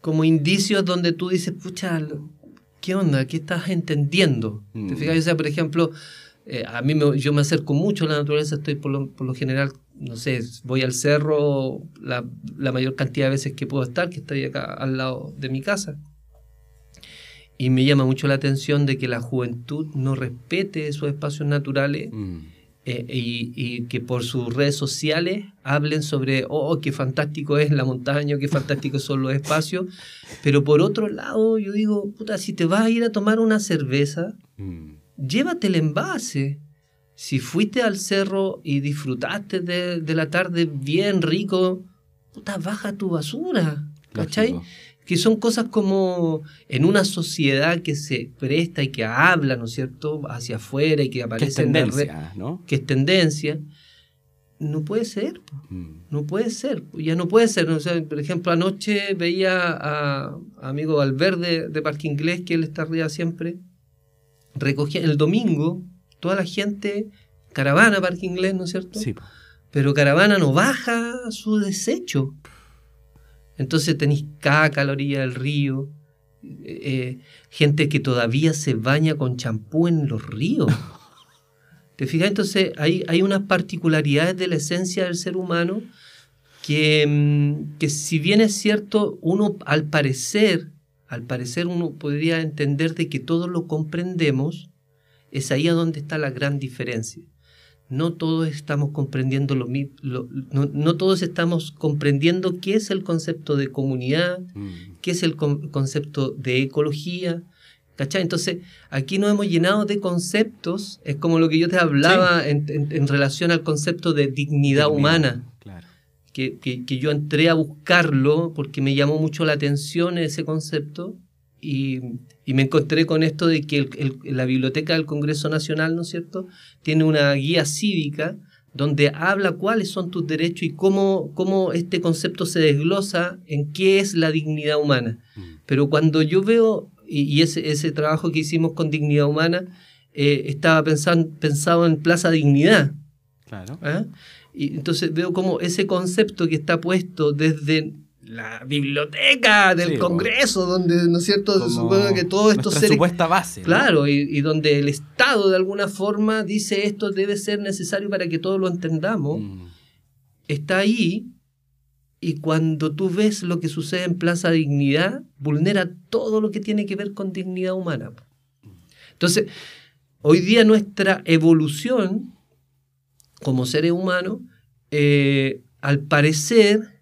como indicios donde tú dices, pucha, ¿qué onda? ¿Qué estás entendiendo? ¿Te Mm. fijas? O sea, por ejemplo, eh, a mí me- yo me acerco mucho a la naturaleza, estoy por lo, por lo general, no sé, voy al cerro la, la mayor cantidad de veces que puedo estar, que estoy acá al lado de mi casa. Y me llama mucho la atención de que la juventud no respete esos espacios naturales Mm. Eh, y, y que por sus redes sociales hablen sobre, oh, qué fantástico es la montaña, qué fantástico son los espacios. Pero por otro lado, yo digo, puta, si te vas a ir a tomar una cerveza, Mm. llévate el envase. Si fuiste al cerro y disfrutaste de, la tarde bien rico, puta, baja tu basura. ¿Cachai? Que son cosas como en una sociedad que se presta y que habla, ¿no es cierto?, hacia afuera y que aparece en tendencia, ¿no? Que es tendencia. No puede ser, mm. no puede ser, ya no puede ser. por ejemplo, anoche veía a, amigo Valverde de Parque Inglés, que él está arriba siempre, recogía el domingo toda la gente, caravana Parque Inglés, ¿no es cierto? Sí. Pero caravana no baja su desecho. Entonces tenéis caca a la orilla del río, eh, eh, gente que todavía se baña con champú en los ríos. ¿Te fijas? Entonces hay, hay unas particularidades de la esencia del ser humano que, mm, que si bien es cierto, uno al parecer, al parecer uno podría entender de que todos lo comprendemos, es ahí a donde está la gran diferencia. No todos estamos comprendiendo lo mismo, no, todos estamos comprendiendo qué es el concepto de comunidad, mm. qué es el concepto de ecología, ¿Cachai? Entonces, aquí nos hemos llenado de conceptos, es como lo que yo te hablaba en, relación al concepto de dignidad, humana. Que, que, yo entré a buscarlo porque me llamó mucho la atención ese concepto y, y me encontré con esto de que la Biblioteca del Congreso Nacional, ¿no es cierto?, tiene una guía cívica donde habla cuáles son tus derechos y cómo, cómo este concepto se desglosa en qué es la dignidad humana. Mm. Pero cuando yo veo y, ese, ese, trabajo que hicimos con Dignidad Humana eh, estaba pensando, pensado en Plaza Dignidad. Claro. ¿Ah? Y entonces veo como ese concepto que está puesto desde la biblioteca del Congreso, donde, ¿no es cierto?, se supone que todo esto se supuesta base. Claro, y, donde el Estado de alguna forma dice esto debe ser necesario para que todos lo entendamos, mm. está ahí y cuando tú ves lo que sucede en Plaza Dignidad, vulnera todo lo que tiene que ver con dignidad humana. Entonces, hoy día nuestra evolución como seres humanos, eh, al parecer,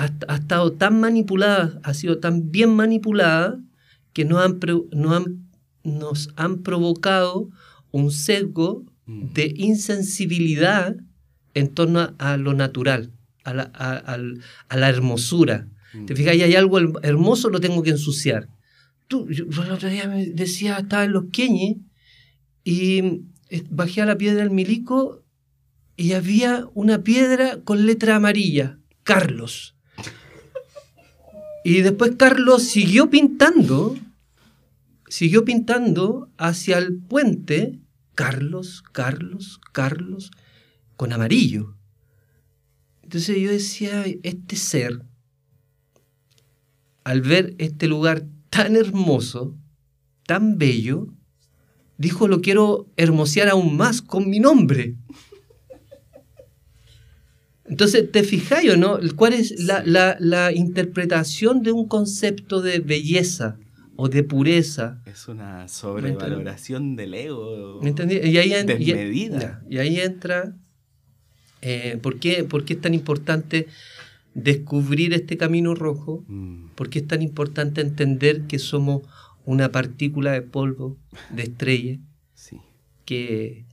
ha, estado tan manipulada, ha sido tan bien manipulada, que nos han, nos han provocado un sesgo mm. de insensibilidad en torno a lo natural a la, a, la hermosura. Mm. ¿Te fijas? Hay algo hermoso, lo tengo que ensuciar. Tú, yo, el otro día me decía, estaba en los Queñes y eh, bajé a la piedra del Milico y había una piedra con letra amarilla, Carlos. Y después Carlos siguió pintando, siguió pintando hacia el puente, Carlos, Carlos, Carlos, con amarillo. Entonces yo decía, este ser, al ver este lugar tan hermoso, tan bello, dijo, lo quiero hermosear aún más con mi nombre. Entonces, ¿te fijáis o no? ¿Cuál es la, interpretación de un concepto de belleza o de pureza? Es una sobrevaloración del ego. ¿Me entendí? Y ahí, desmedida. y ahí entra eh, ¿por, qué, es tan importante descubrir este camino rojo? Mm. ¿Por qué es tan importante entender que somos una partícula de polvo, de estrella, que,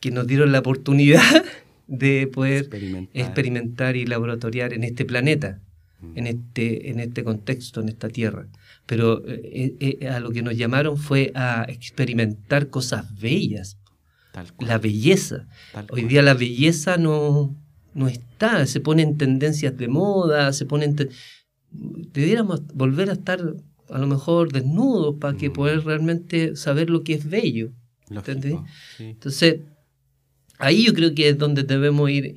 que nos dieron la oportunidad de poder experimentar, y laboratoriar en este planeta, mm. en, este, en este contexto, en esta tierra? Pero eh, eh, a lo que nos llamaron fue a experimentar cosas bellas, la belleza. Hoy día la belleza no, no está, se pone en tendencias de moda, se pone Debiéramos volver a estar a lo mejor desnudos para que mm. poder realmente saber lo que es bello. Entonces, ahí yo creo que es donde debemos ir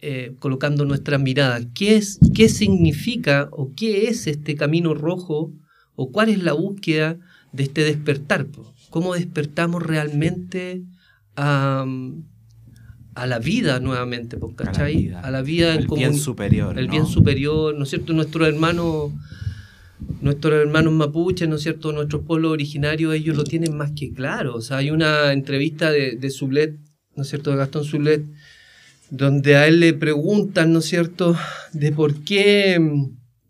eh, colocando nuestras miradas. ¿Qué, es, ¿Qué significa o qué es este camino rojo o cuál es la búsqueda de este despertar? cómo despertamos realmente a, la vida nuevamente, ¿cachai? A la vida, el bien superior. El bien superior, ¿no es cierto? Nuestros hermanos, nuestros hermanos mapuches, ¿no es cierto? Nuestros pueblos originarios, ellos lo tienen más que claro. O sea, hay una entrevista de, de Sublet, ¿no es cierto? De Gastón Sublet, donde a él le preguntan, ¿no es cierto?, de por qué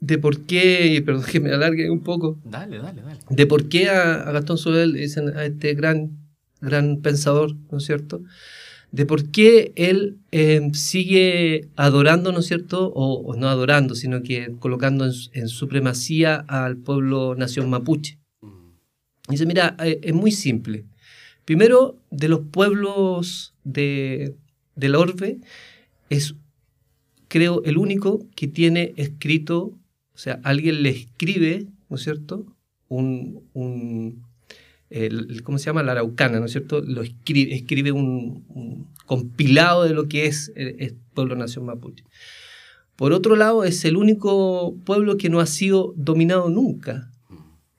de por qué, perdón que me alargue un poco. Dale, dale, dale. De por qué a, Gastón Sobel dicen a este gran, gran pensador, ¿no es cierto? De por qué él eh, sigue adorando, ¿no es cierto? O, no adorando, sino que colocando en, supremacía al pueblo nación mapuche. Mm. Dice, mira, eh, es muy simple. Primero, de los pueblos de, del orbe, es, creo, el único que tiene escrito, o sea, alguien le escribe, ¿no es cierto? Un, ¿cómo se llama? La araucana, ¿no es cierto? Lo escribe, escribe un, compilado de lo que es el, pueblo nación mapuche. Por otro lado, es el único pueblo que no ha sido dominado nunca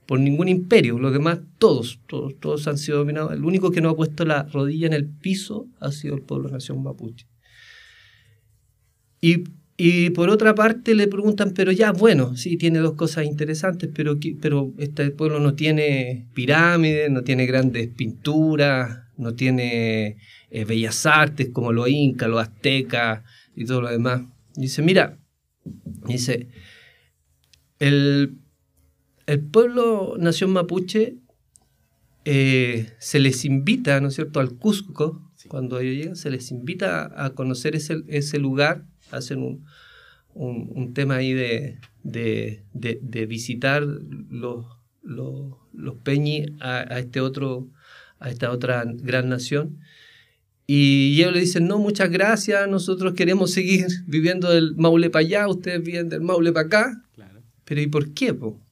por ningún imperio. Los demás, todos, todos, todos han sido dominados. El único que no ha puesto la rodilla en el piso ha sido el pueblo nación mapuche. Y, y, por otra parte le preguntan, pero ya, bueno, sí, tiene dos cosas interesantes, pero, pero este pueblo no tiene pirámides, no tiene grandes pinturas, no tiene eh, bellas artes como los incas, los aztecas y todo lo demás. dice, mira, dice, el el pueblo nación mapuche eh, se les invita, ¿no es cierto?, al Cusco, cuando ellos llegan, se les invita a conocer ese, ese lugar, hacen un, un, tema ahí de, de, visitar los, los, los peñis a, este otro, a esta otra gran nación. Y ellos le dicen, no, muchas gracias, nosotros queremos seguir viviendo del Maule para allá, ustedes viven del Maule para acá. Pero ¿y por qué? Po?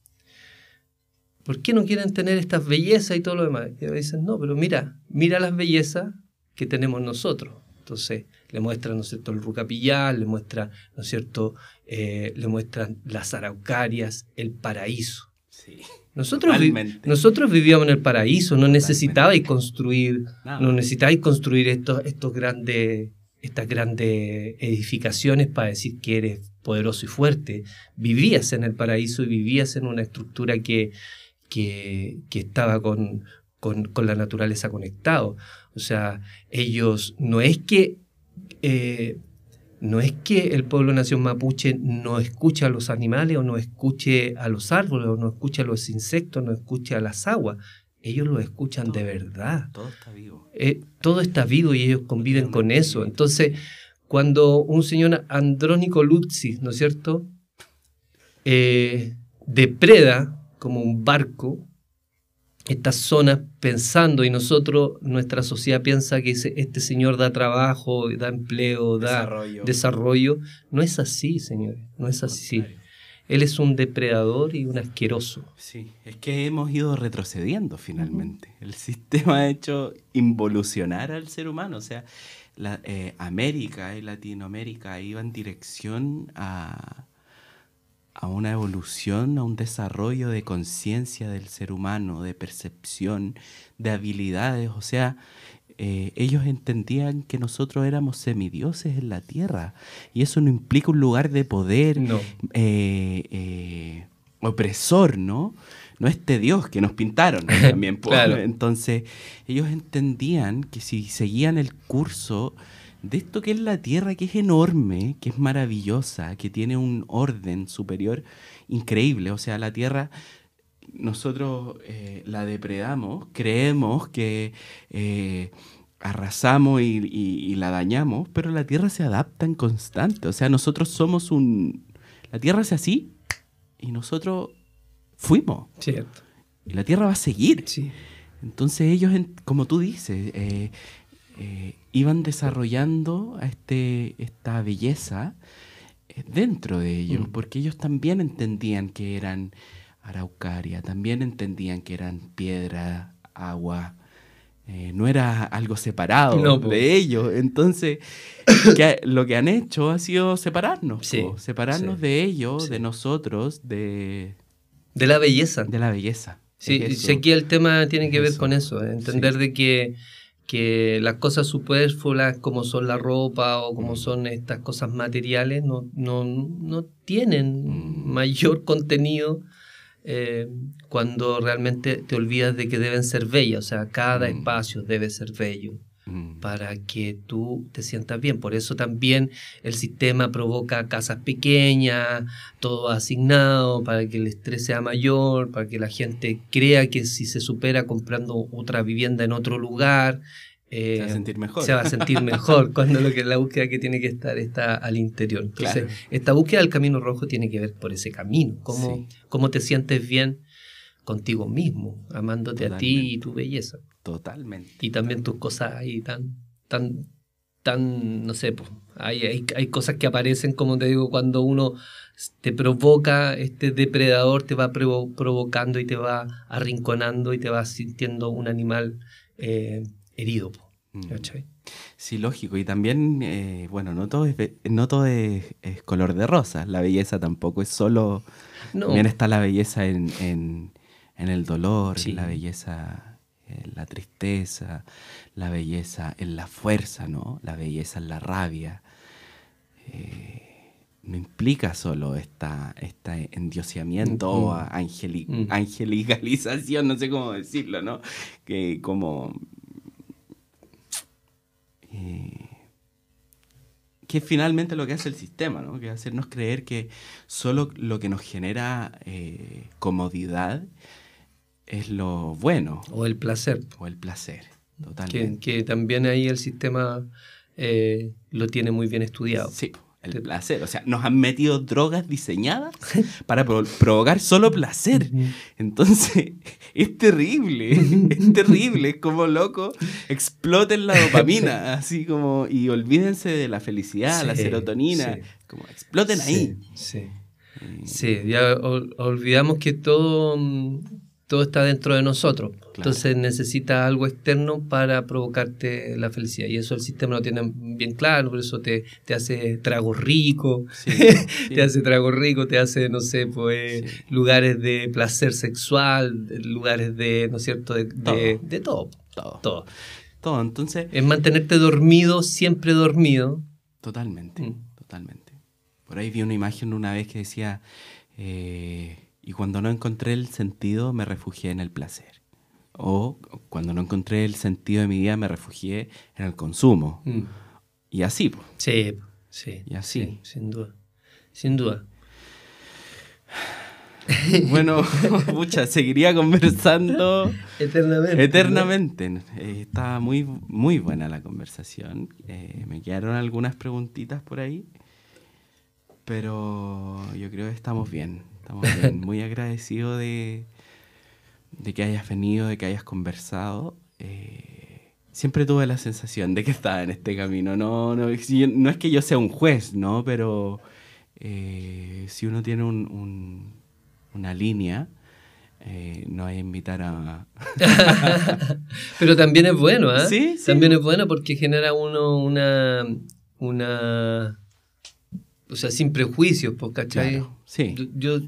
¿Por qué no quieren tener estas bellezas y todo lo demás? Y dicen, no, pero mira, mira las bellezas que tenemos nosotros. Entonces, le muestran, ¿no es cierto?, el rucapillal, le muestra, ¿no es cierto?, eh, le muestran las araucarias, el paraíso. Sí. Nosotros, nosotros vivíamos en el paraíso, no necesitabais construir, no necesitabais construir estos, estos grandes, estas grandes edificaciones para decir que eres poderoso y fuerte. Vivías en el paraíso y vivías en una estructura que, que, estaba con, con, la naturaleza conectado. O sea, ellos no es que... Eh, no es que el pueblo nación mapuche no escuche a los animales o no escuche a los árboles o no escuche a los insectos, no escuche a las aguas. Ellos lo escuchan de verdad. Todo está vivo. Eh, todo está vivo y ellos conviven con eso. Entonces, cuando un señor Andrónico Luzzi, ¿no es cierto?, eh, depreda como un barco esta zona pensando y nosotros, nuestra sociedad piensa que este señor da trabajo, da empleo, da desarrollo. No es así, señores, no es así. Él es un depredador y un asqueroso. Sí, es que hemos ido retrocediendo finalmente. El sistema ha hecho involucionar al ser humano. O sea, la, eh, América y Latinoamérica iban en dirección a, a una evolución, a un desarrollo de conciencia del ser humano, de percepción, de habilidades. O sea, eh, ellos entendían que nosotros éramos semidioses en la tierra. Y eso no implica un lugar de poder eh, eh, opresor, ¿no? No este Dios que nos pintaron también. claro. Entonces, ellos entendían que si seguían el curso de esto que es la Tierra, que es enorme, que es maravillosa, que tiene un orden superior increíble. O sea, la Tierra nosotros eh, la depredamos, creemos que eh, arrasamos y, la dañamos, pero la Tierra se adapta en constante. O sea, nosotros somos un... La Tierra es así y nosotros fuimos. Cierto. Y la Tierra va a seguir. Sí. Entonces ellos, como tú dices, eh, eh, iban desarrollando este, esta belleza eh, dentro de ellos, mm. porque ellos también entendían que eran araucaria, también entendían que eran piedra, agua, eh, no era algo separado de ellos. Entonces, lo que han hecho ha sido separarnos, separarnos de ellos, de nosotros, de... De la belleza. De la belleza. Sí, aquí el tema tiene que ver con eso, entender de que que las cosas superfluas como son la ropa o como son estas cosas materiales no, no, no tienen mm. mayor contenido eh, cuando realmente te olvidas de que deben ser bellas, o sea, cada mm. espacio debe ser bello. Para que tú te sientas bien. Por eso también el sistema provoca casas pequeñas, todo asignado, para que el estrés sea mayor, para que la gente crea que si se supera comprando otra vivienda en otro lugar, se va a sentir mejor. Se va a sentir mejor cuando lo que la búsqueda que tiene que estar está al interior. Entonces, esta búsqueda del camino rojo tiene que ver por ese camino. Cómo, cómo te sientes bien contigo mismo, amándote a ti y tu belleza. Totalmente. Y también tus cosas ahí tan, tan, tan, no sé, pues, hay, hay, cosas que aparecen, como te digo, cuando uno te provoca, este depredador te va provocando y te va arrinconando y te va sintiendo un animal eh, herido. Mm. Sí, lógico. Y también, eh, bueno, no todo, es, no todo es, color de rosa. La belleza tampoco es solo... También está la belleza en, en, el dolor, la belleza en la tristeza, la belleza en la fuerza, ¿no? La belleza en la rabia. Eh, no implica solo esta, este endioseamiento o mm. angelicalización, no sé cómo decirlo, ¿no? Que como eh, que es finalmente lo que hace el sistema, ¿no? que hacernos creer que solo lo que nos genera eh, comodidad es lo bueno. O el placer. O el placer, totalmente. Que, también ahí el sistema eh, lo tiene muy bien estudiado. Sí el placer. O sea, nos han metido drogas diseñadas para provocar solo placer. Entonces, es terrible, es terrible, es como loco, exploten la dopamina, así como, y olvídense de la felicidad, la serotonina, como exploten ahí. Sí, sí. ya olvidamos que todo mm, todo está dentro de nosotros. Entonces necesita algo externo para provocarte la felicidad. Y eso el sistema lo tiene bien claro, por eso te, te hace trago rico, te hace trago rico, te hace, no sé, pues lugares de placer sexual, lugares de, ¿no es cierto?, de todo. todo. todo. Todo. Entonces... Es mantenerte dormido, siempre dormido. Totalmente, mm. totalmente. Por ahí vi una imagen una vez que decía... Eh, y cuando no encontré el sentido, me refugié en el placer. O cuando no encontré el sentido de mi vida, me refugié en el consumo. Mm. Y así. Sí, sí. Y así. sin duda. Sin duda. Bueno, mucha, seguiría conversando eternamente. Eternamente. Eh, estaba muy, muy buena la conversación. Eh, me quedaron algunas preguntitas por ahí, pero yo creo que estamos bien. Estamos muy agradecidos de, que hayas venido, de que hayas conversado. Eh, siempre tuve la sensación de que estaba en este camino. No, no, no es que yo sea un juez, ¿no? Pero eh, si uno tiene una línea, eh, no hay invitar a... Pero también es bueno, ¿ah? ¿Sí? También es bueno porque genera uno una... una o sea, sin prejuicios, ¿cachai? sí. Yo,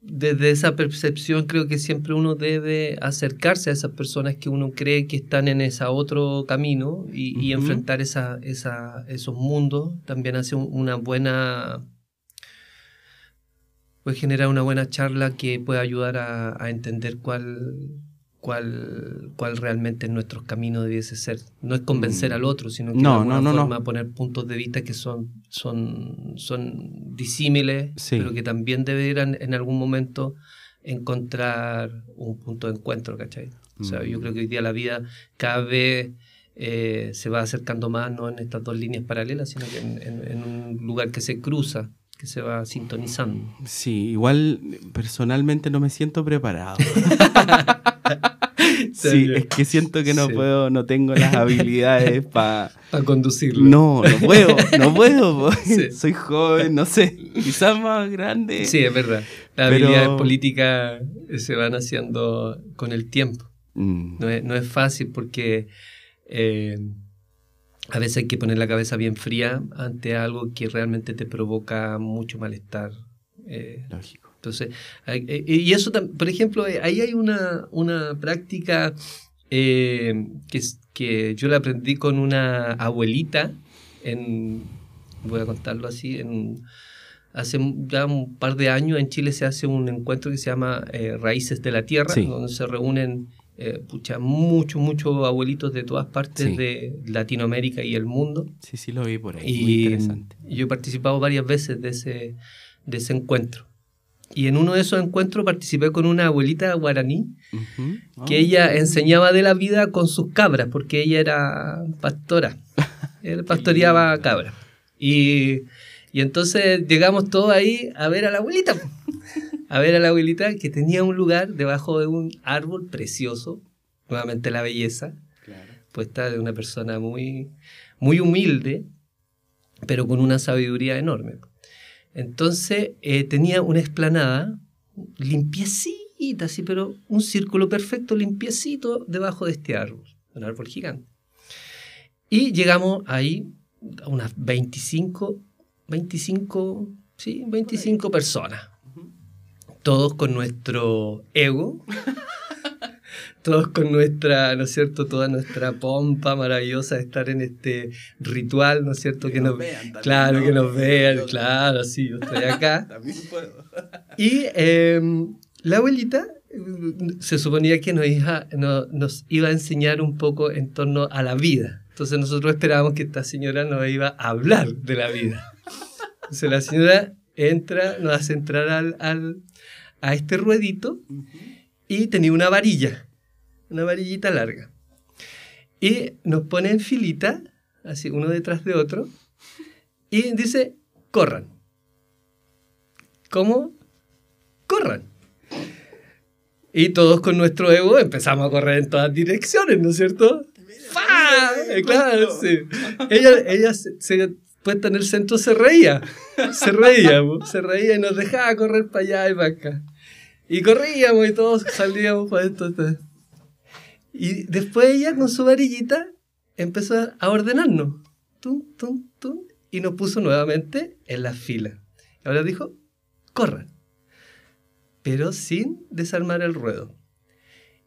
desde esa percepción creo que siempre uno debe acercarse a esas personas que uno cree que están en ese otro camino y, enfrentar esa, esa, esos mundos también hace una buena puede generar una buena charla que puede ayudar a, a entender cuál cuál, cuál realmente nuestro camino debiese ser. No es convencer mm. al otro, sino que no, de alguna forma poner puntos de vista que son, son, son disímiles, pero que también deberían en algún momento encontrar un punto de encuentro, ¿cachai? O sea, yo mm. creo que hoy día la vida cada vez eh, se va acercando más, no en estas dos líneas paralelas, sino que en un lugar que se cruza que se va sintonizando. Sí, igual personalmente no me siento preparado. sí, es que siento que no puedo, no tengo las habilidades para conducirlo. No, no puedo, no puedo. Soy joven, no sé, quizás más grande. Sí, es verdad. Las habilidades políticas se van haciendo con el tiempo. Mm. No, es, no, es, fácil porque eh, a veces hay que poner la cabeza bien fría ante algo que realmente te provoca mucho malestar. Eh, Lógico. Entonces, eh, y eso, por ejemplo, eh, ahí hay una, una práctica que, que yo la aprendí con una abuelita, en, voy a contarlo así, en, hace ya un par de años en Chile se hace un encuentro que se llama Raíces de la Tierra, donde se reúnen eh, muchos, muchos abuelitos de todas partes de Latinoamérica y el mundo. Sí, sí, lo vi por ahí. Y Muy interesante. Yo he participado varias veces de ese, de ese encuentro. Y en uno de esos encuentros participé con una abuelita guaraní que ella ah. enseñaba de la vida con sus cabras, porque ella era pastora. Él pastoreaba cabras. Y, y, entonces llegamos todos ahí a ver a la abuelita. A ver a la abuelita que tenía un lugar debajo de un árbol precioso. Nuevamente la belleza. Puesta de una persona muy, muy humilde, pero con una sabiduría enorme. Entonces eh, tenía una explanada limpiecita, así, pero un círculo perfecto, limpiecito, debajo de este árbol, un árbol gigante. Y llegamos ahí a unas 25, 25, sí, 25 personas. Todos con nuestro ego todos con nuestra, ¿no es cierto?, toda nuestra pompa maravillosa de estar en este ritual, ¿no es cierto? Que, nos, vean. Claro, que nos vean, claro, sí, yo estoy acá. también puedo. y em, la abuelita se suponía que nos iba, nos iba a enseñar un poco en torno a la vida. Entonces nosotros esperábamos que esta señora nos iba a hablar de la vida. Entonces la señora entra, nos hace entrar al, al a este ruedito y tenía una varilla una varillita larga. Y nos pone en filita, así uno detrás de otro, y dice, corran. ¿Cómo? Corran. Y todos con nuestro ego empezamos a correr en todas direcciones, ¿no es cierto? ¡Fa! Claro, sí. Ella, ella se, puesta en el centro se reía, se reía, se reía y nos dejaba correr para allá y para acá. Y corríamos y todos salíamos para esto. Y después ella con su varillita empezó a ordenarnos. Tum, tum, tum, y nos puso nuevamente en la fila. Ahora dijo, corran. Pero sin desarmar el ruedo.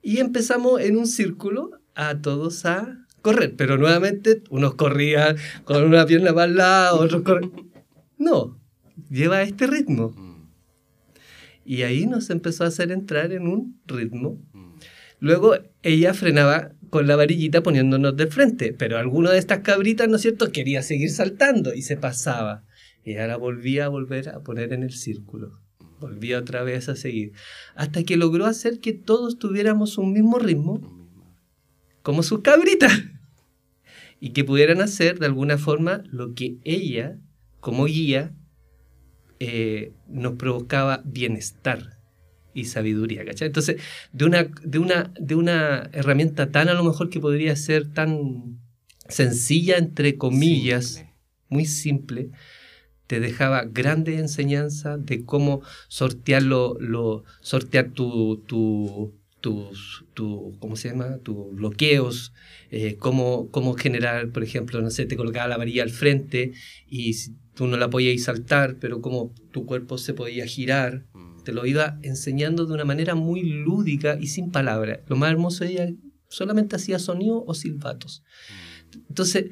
Y empezamos en un círculo a todos a correr. Pero nuevamente unos corrían con una pierna para el lado, otros corrían. No, lleva este ritmo. Mm. Y ahí nos empezó a hacer entrar en un ritmo Luego ella frenaba con la varillita poniéndonos de frente, pero alguno de estas cabritas, ¿no es cierto?, quería seguir saltando y se pasaba. Y ahora volvía a volver a poner en el círculo. Volvía otra vez a seguir. Hasta que logró hacer que todos tuviéramos un mismo ritmo, como sus cabritas. Y que pudieran hacer de alguna forma lo que ella, como guía, eh, nos provocaba bienestar y sabiduría, ¿cachai? Entonces, de una, de, una, de una herramienta tan a lo mejor que podría ser tan sencilla, entre comillas, muy simple, te dejaba grandes enseñanzas de cómo sortear, lo, sortear tu, tu, tus, tu, ¿cómo se llama? tus bloqueos, eh, cómo, cómo generar, por ejemplo, no sé, te colgaba la varilla al frente y tú no la podías saltar, pero cómo tu cuerpo se podía girar te lo iba enseñando de una manera muy lúdica y sin palabras. Lo más hermoso ella solamente hacía sonido o silbatos. Entonces,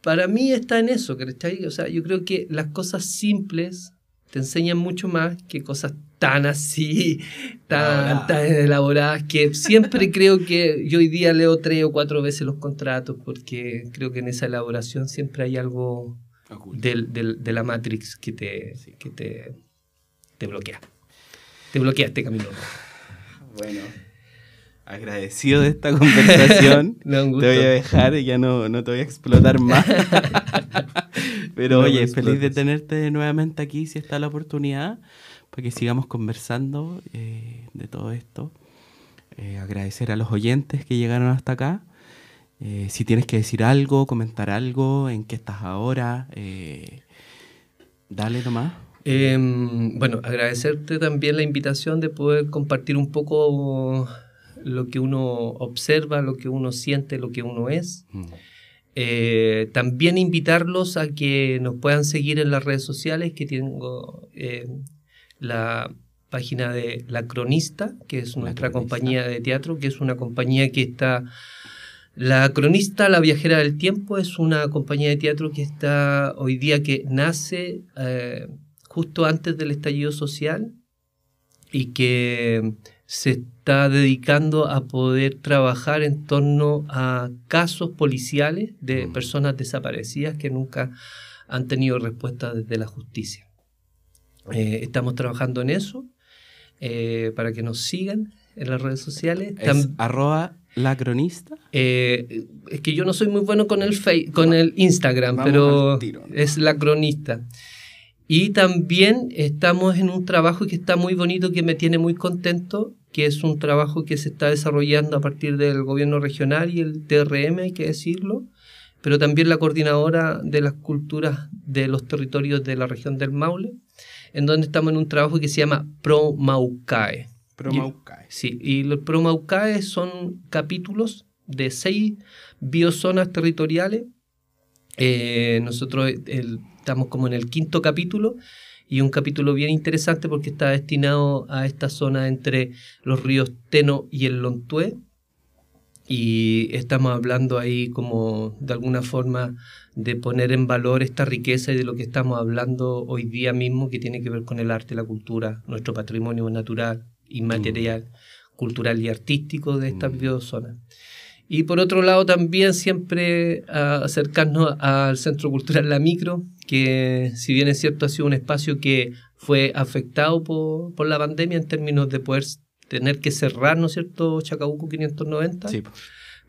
para mí está en eso, ¿cachai? O sea, yo creo que las cosas simples te enseñan mucho más que cosas tan así, tan, tan elaboradas, que siempre creo que yo hoy día leo tres o cuatro veces los contratos porque creo que en esa elaboración siempre hay algo del, de la Matrix que te, que te, te bloquea. Te bloqueaste, Camilo. Bueno. Agradecido de esta conversación. te voy a dejar y ya no, no te voy a explotar más. Pero oye, feliz de tenerte nuevamente aquí si está la oportunidad, para que sigamos conversando eh, de todo esto. Eh, agradecer a los oyentes que llegaron hasta acá. Eh, si tienes que decir algo, comentar algo, en qué estás ahora, dale nomás. Em, bueno, agradecerte también la invitación de poder compartir un poco lo que uno observa, lo que uno siente, lo que uno es. Mm. Eh, también invitarlos a que nos puedan seguir en las redes sociales, que tengo eh, la página de La Cronista, que es nuestra compañía de teatro, que es una compañía que está... La Cronista, La Viajera del Tiempo, es una compañía de teatro que está hoy día que nace justo antes del estallido social y que se, está dedicando a poder trabajar en torno a casos policiales de mm. personas desaparecidas que nunca han tenido respuesta desde la justicia. Eh, estamos trabajando en eso eh, para que nos sigan en las redes sociales. ¿Es arroba la cronista? Eh, es que yo no soy muy bueno con el, con el Instagram, pero es la cronista. Y también estamos en un trabajo que está muy bonito, que me tiene muy contento, que es un trabajo que se está desarrollando a partir del gobierno regional y el TRM, hay que decirlo, pero también la coordinadora de las culturas de los territorios de la región del Maule, en donde estamos en un trabajo que se llama ProMaucae. ProMaucae. Sí, y los ProMaucae son capítulos de seis biozonas territoriales. Eh, nosotros estamos como en el quinto capítulo y un capítulo bien interesante porque está destinado a esta zona entre los ríos Teno y el Lontué, y estamos hablando ahí como de alguna forma de poner en valor esta riqueza y de lo que estamos hablando hoy día mismo que tiene que ver con el arte, la cultura, nuestro patrimonio natural, inmaterial, mm. cultural y artístico de esta mm. Y por otro lado también siempre acercarnos al Centro Cultural La Micro, que si bien es cierto ha sido un espacio que fue afectado por, por la pandemia en términos de poder tener que cerrar, ¿no es cierto?, Chacabuco 590. Sí.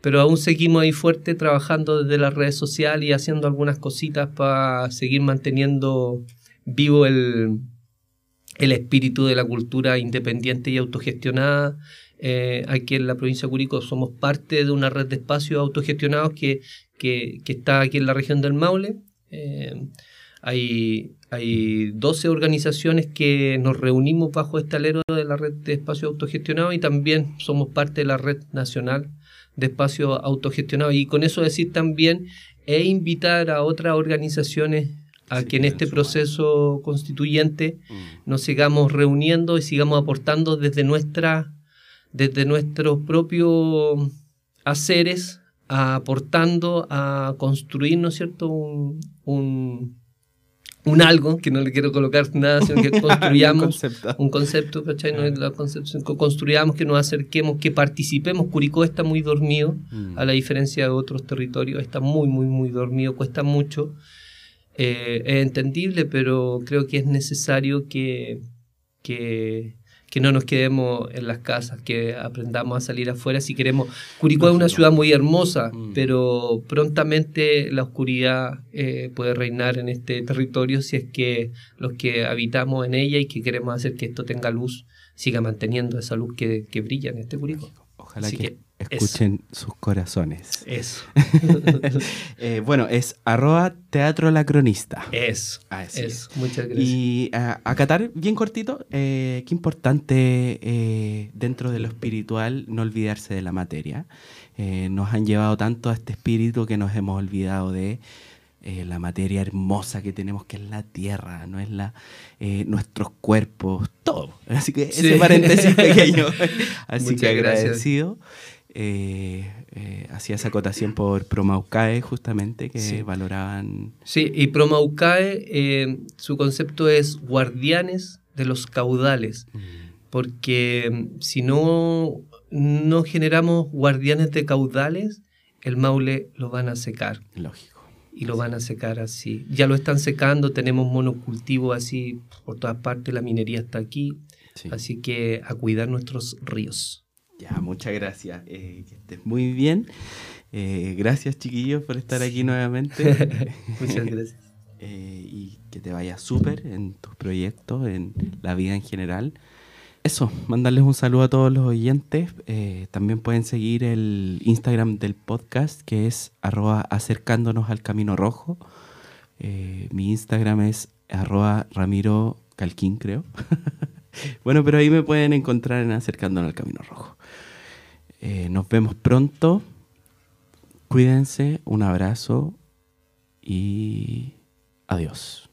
Pero aún seguimos ahí fuerte trabajando desde las redes sociales y haciendo algunas cositas para seguir manteniendo vivo el, el espíritu de la cultura independiente y autogestionada. Eh, aquí en la provincia de Curicó somos parte de una red de espacios autogestionados que, que, que está aquí en la región del Maule. Eh, hay, hay 12 organizaciones que nos reunimos bajo este alero de la red de espacios autogestionados y también somos parte de la red nacional de espacios autogestionados. Y con eso decir también e invitar a otras organizaciones a que en este proceso constituyente mm. nos sigamos reuniendo y sigamos aportando desde nuestra desde nuestros propios haceres aportando a construir, ¿no es cierto?, un un algo, que no le quiero colocar nada, sino que construyamos un concepto, un concepto ¿cachai? No es la concepción, que construyamos, que nos acerquemos, que participemos. Curicó está muy dormido, mm. a la diferencia de otros territorios, está muy, muy, muy dormido, cuesta mucho. Eh, es entendible, pero creo que es necesario que, que que no nos quedemos en las casas, que aprendamos a salir afuera si queremos. Curicó es una ciudad muy hermosa, mm. pero prontamente la oscuridad eh, puede reinar en este territorio si es que los que habitamos en ella y que queremos hacer que esto tenga luz, siga manteniendo esa luz que, que brilla en este Curicó. Ojalá que, escuchen sus corazones. Eso. Eh, bueno, es arroba teatro la cronista. Eso. Eso. Muchas gracias. Y a, Qatar, bien cortito, eh, qué importante eh, dentro de lo espiritual no olvidarse de la materia. nos han llevado tanto a este espíritu que nos hemos olvidado de la materia hermosa que tenemos, que es la tierra, no es la nuestros cuerpos, todo. Así que ese paréntesis pequeño. Así que agradecido. Eh, eh, hacía esa acotación por Promaucae, justamente, que valoraban. Sí, y Promaucae, eh, su concepto es guardianes de los caudales, mm. porque mm, si no, no generamos guardianes de caudales, el Maule lo van a secar. Lógico. Y lo van a secar así. Ya lo están secando, tenemos monocultivo así por todas partes, la minería está aquí. Así que a cuidar nuestros ríos. Ya, muchas gracias. Eh, que estés muy bien. Eh, gracias, chiquillos, por estar aquí nuevamente. muchas gracias. Eh, y que te vaya súper en tus proyectos, en la vida en general. Eso, mandarles un saludo a todos los oyentes. también pueden seguir el Instagram del podcast, que es arroba acercándonos al camino rojo. mi Instagram es arroba Ramiro creo. bueno, pero ahí me pueden encontrar en Acercándonos al Camino Rojo. Eh, nos vemos pronto. Cuídense, un abrazo y adiós.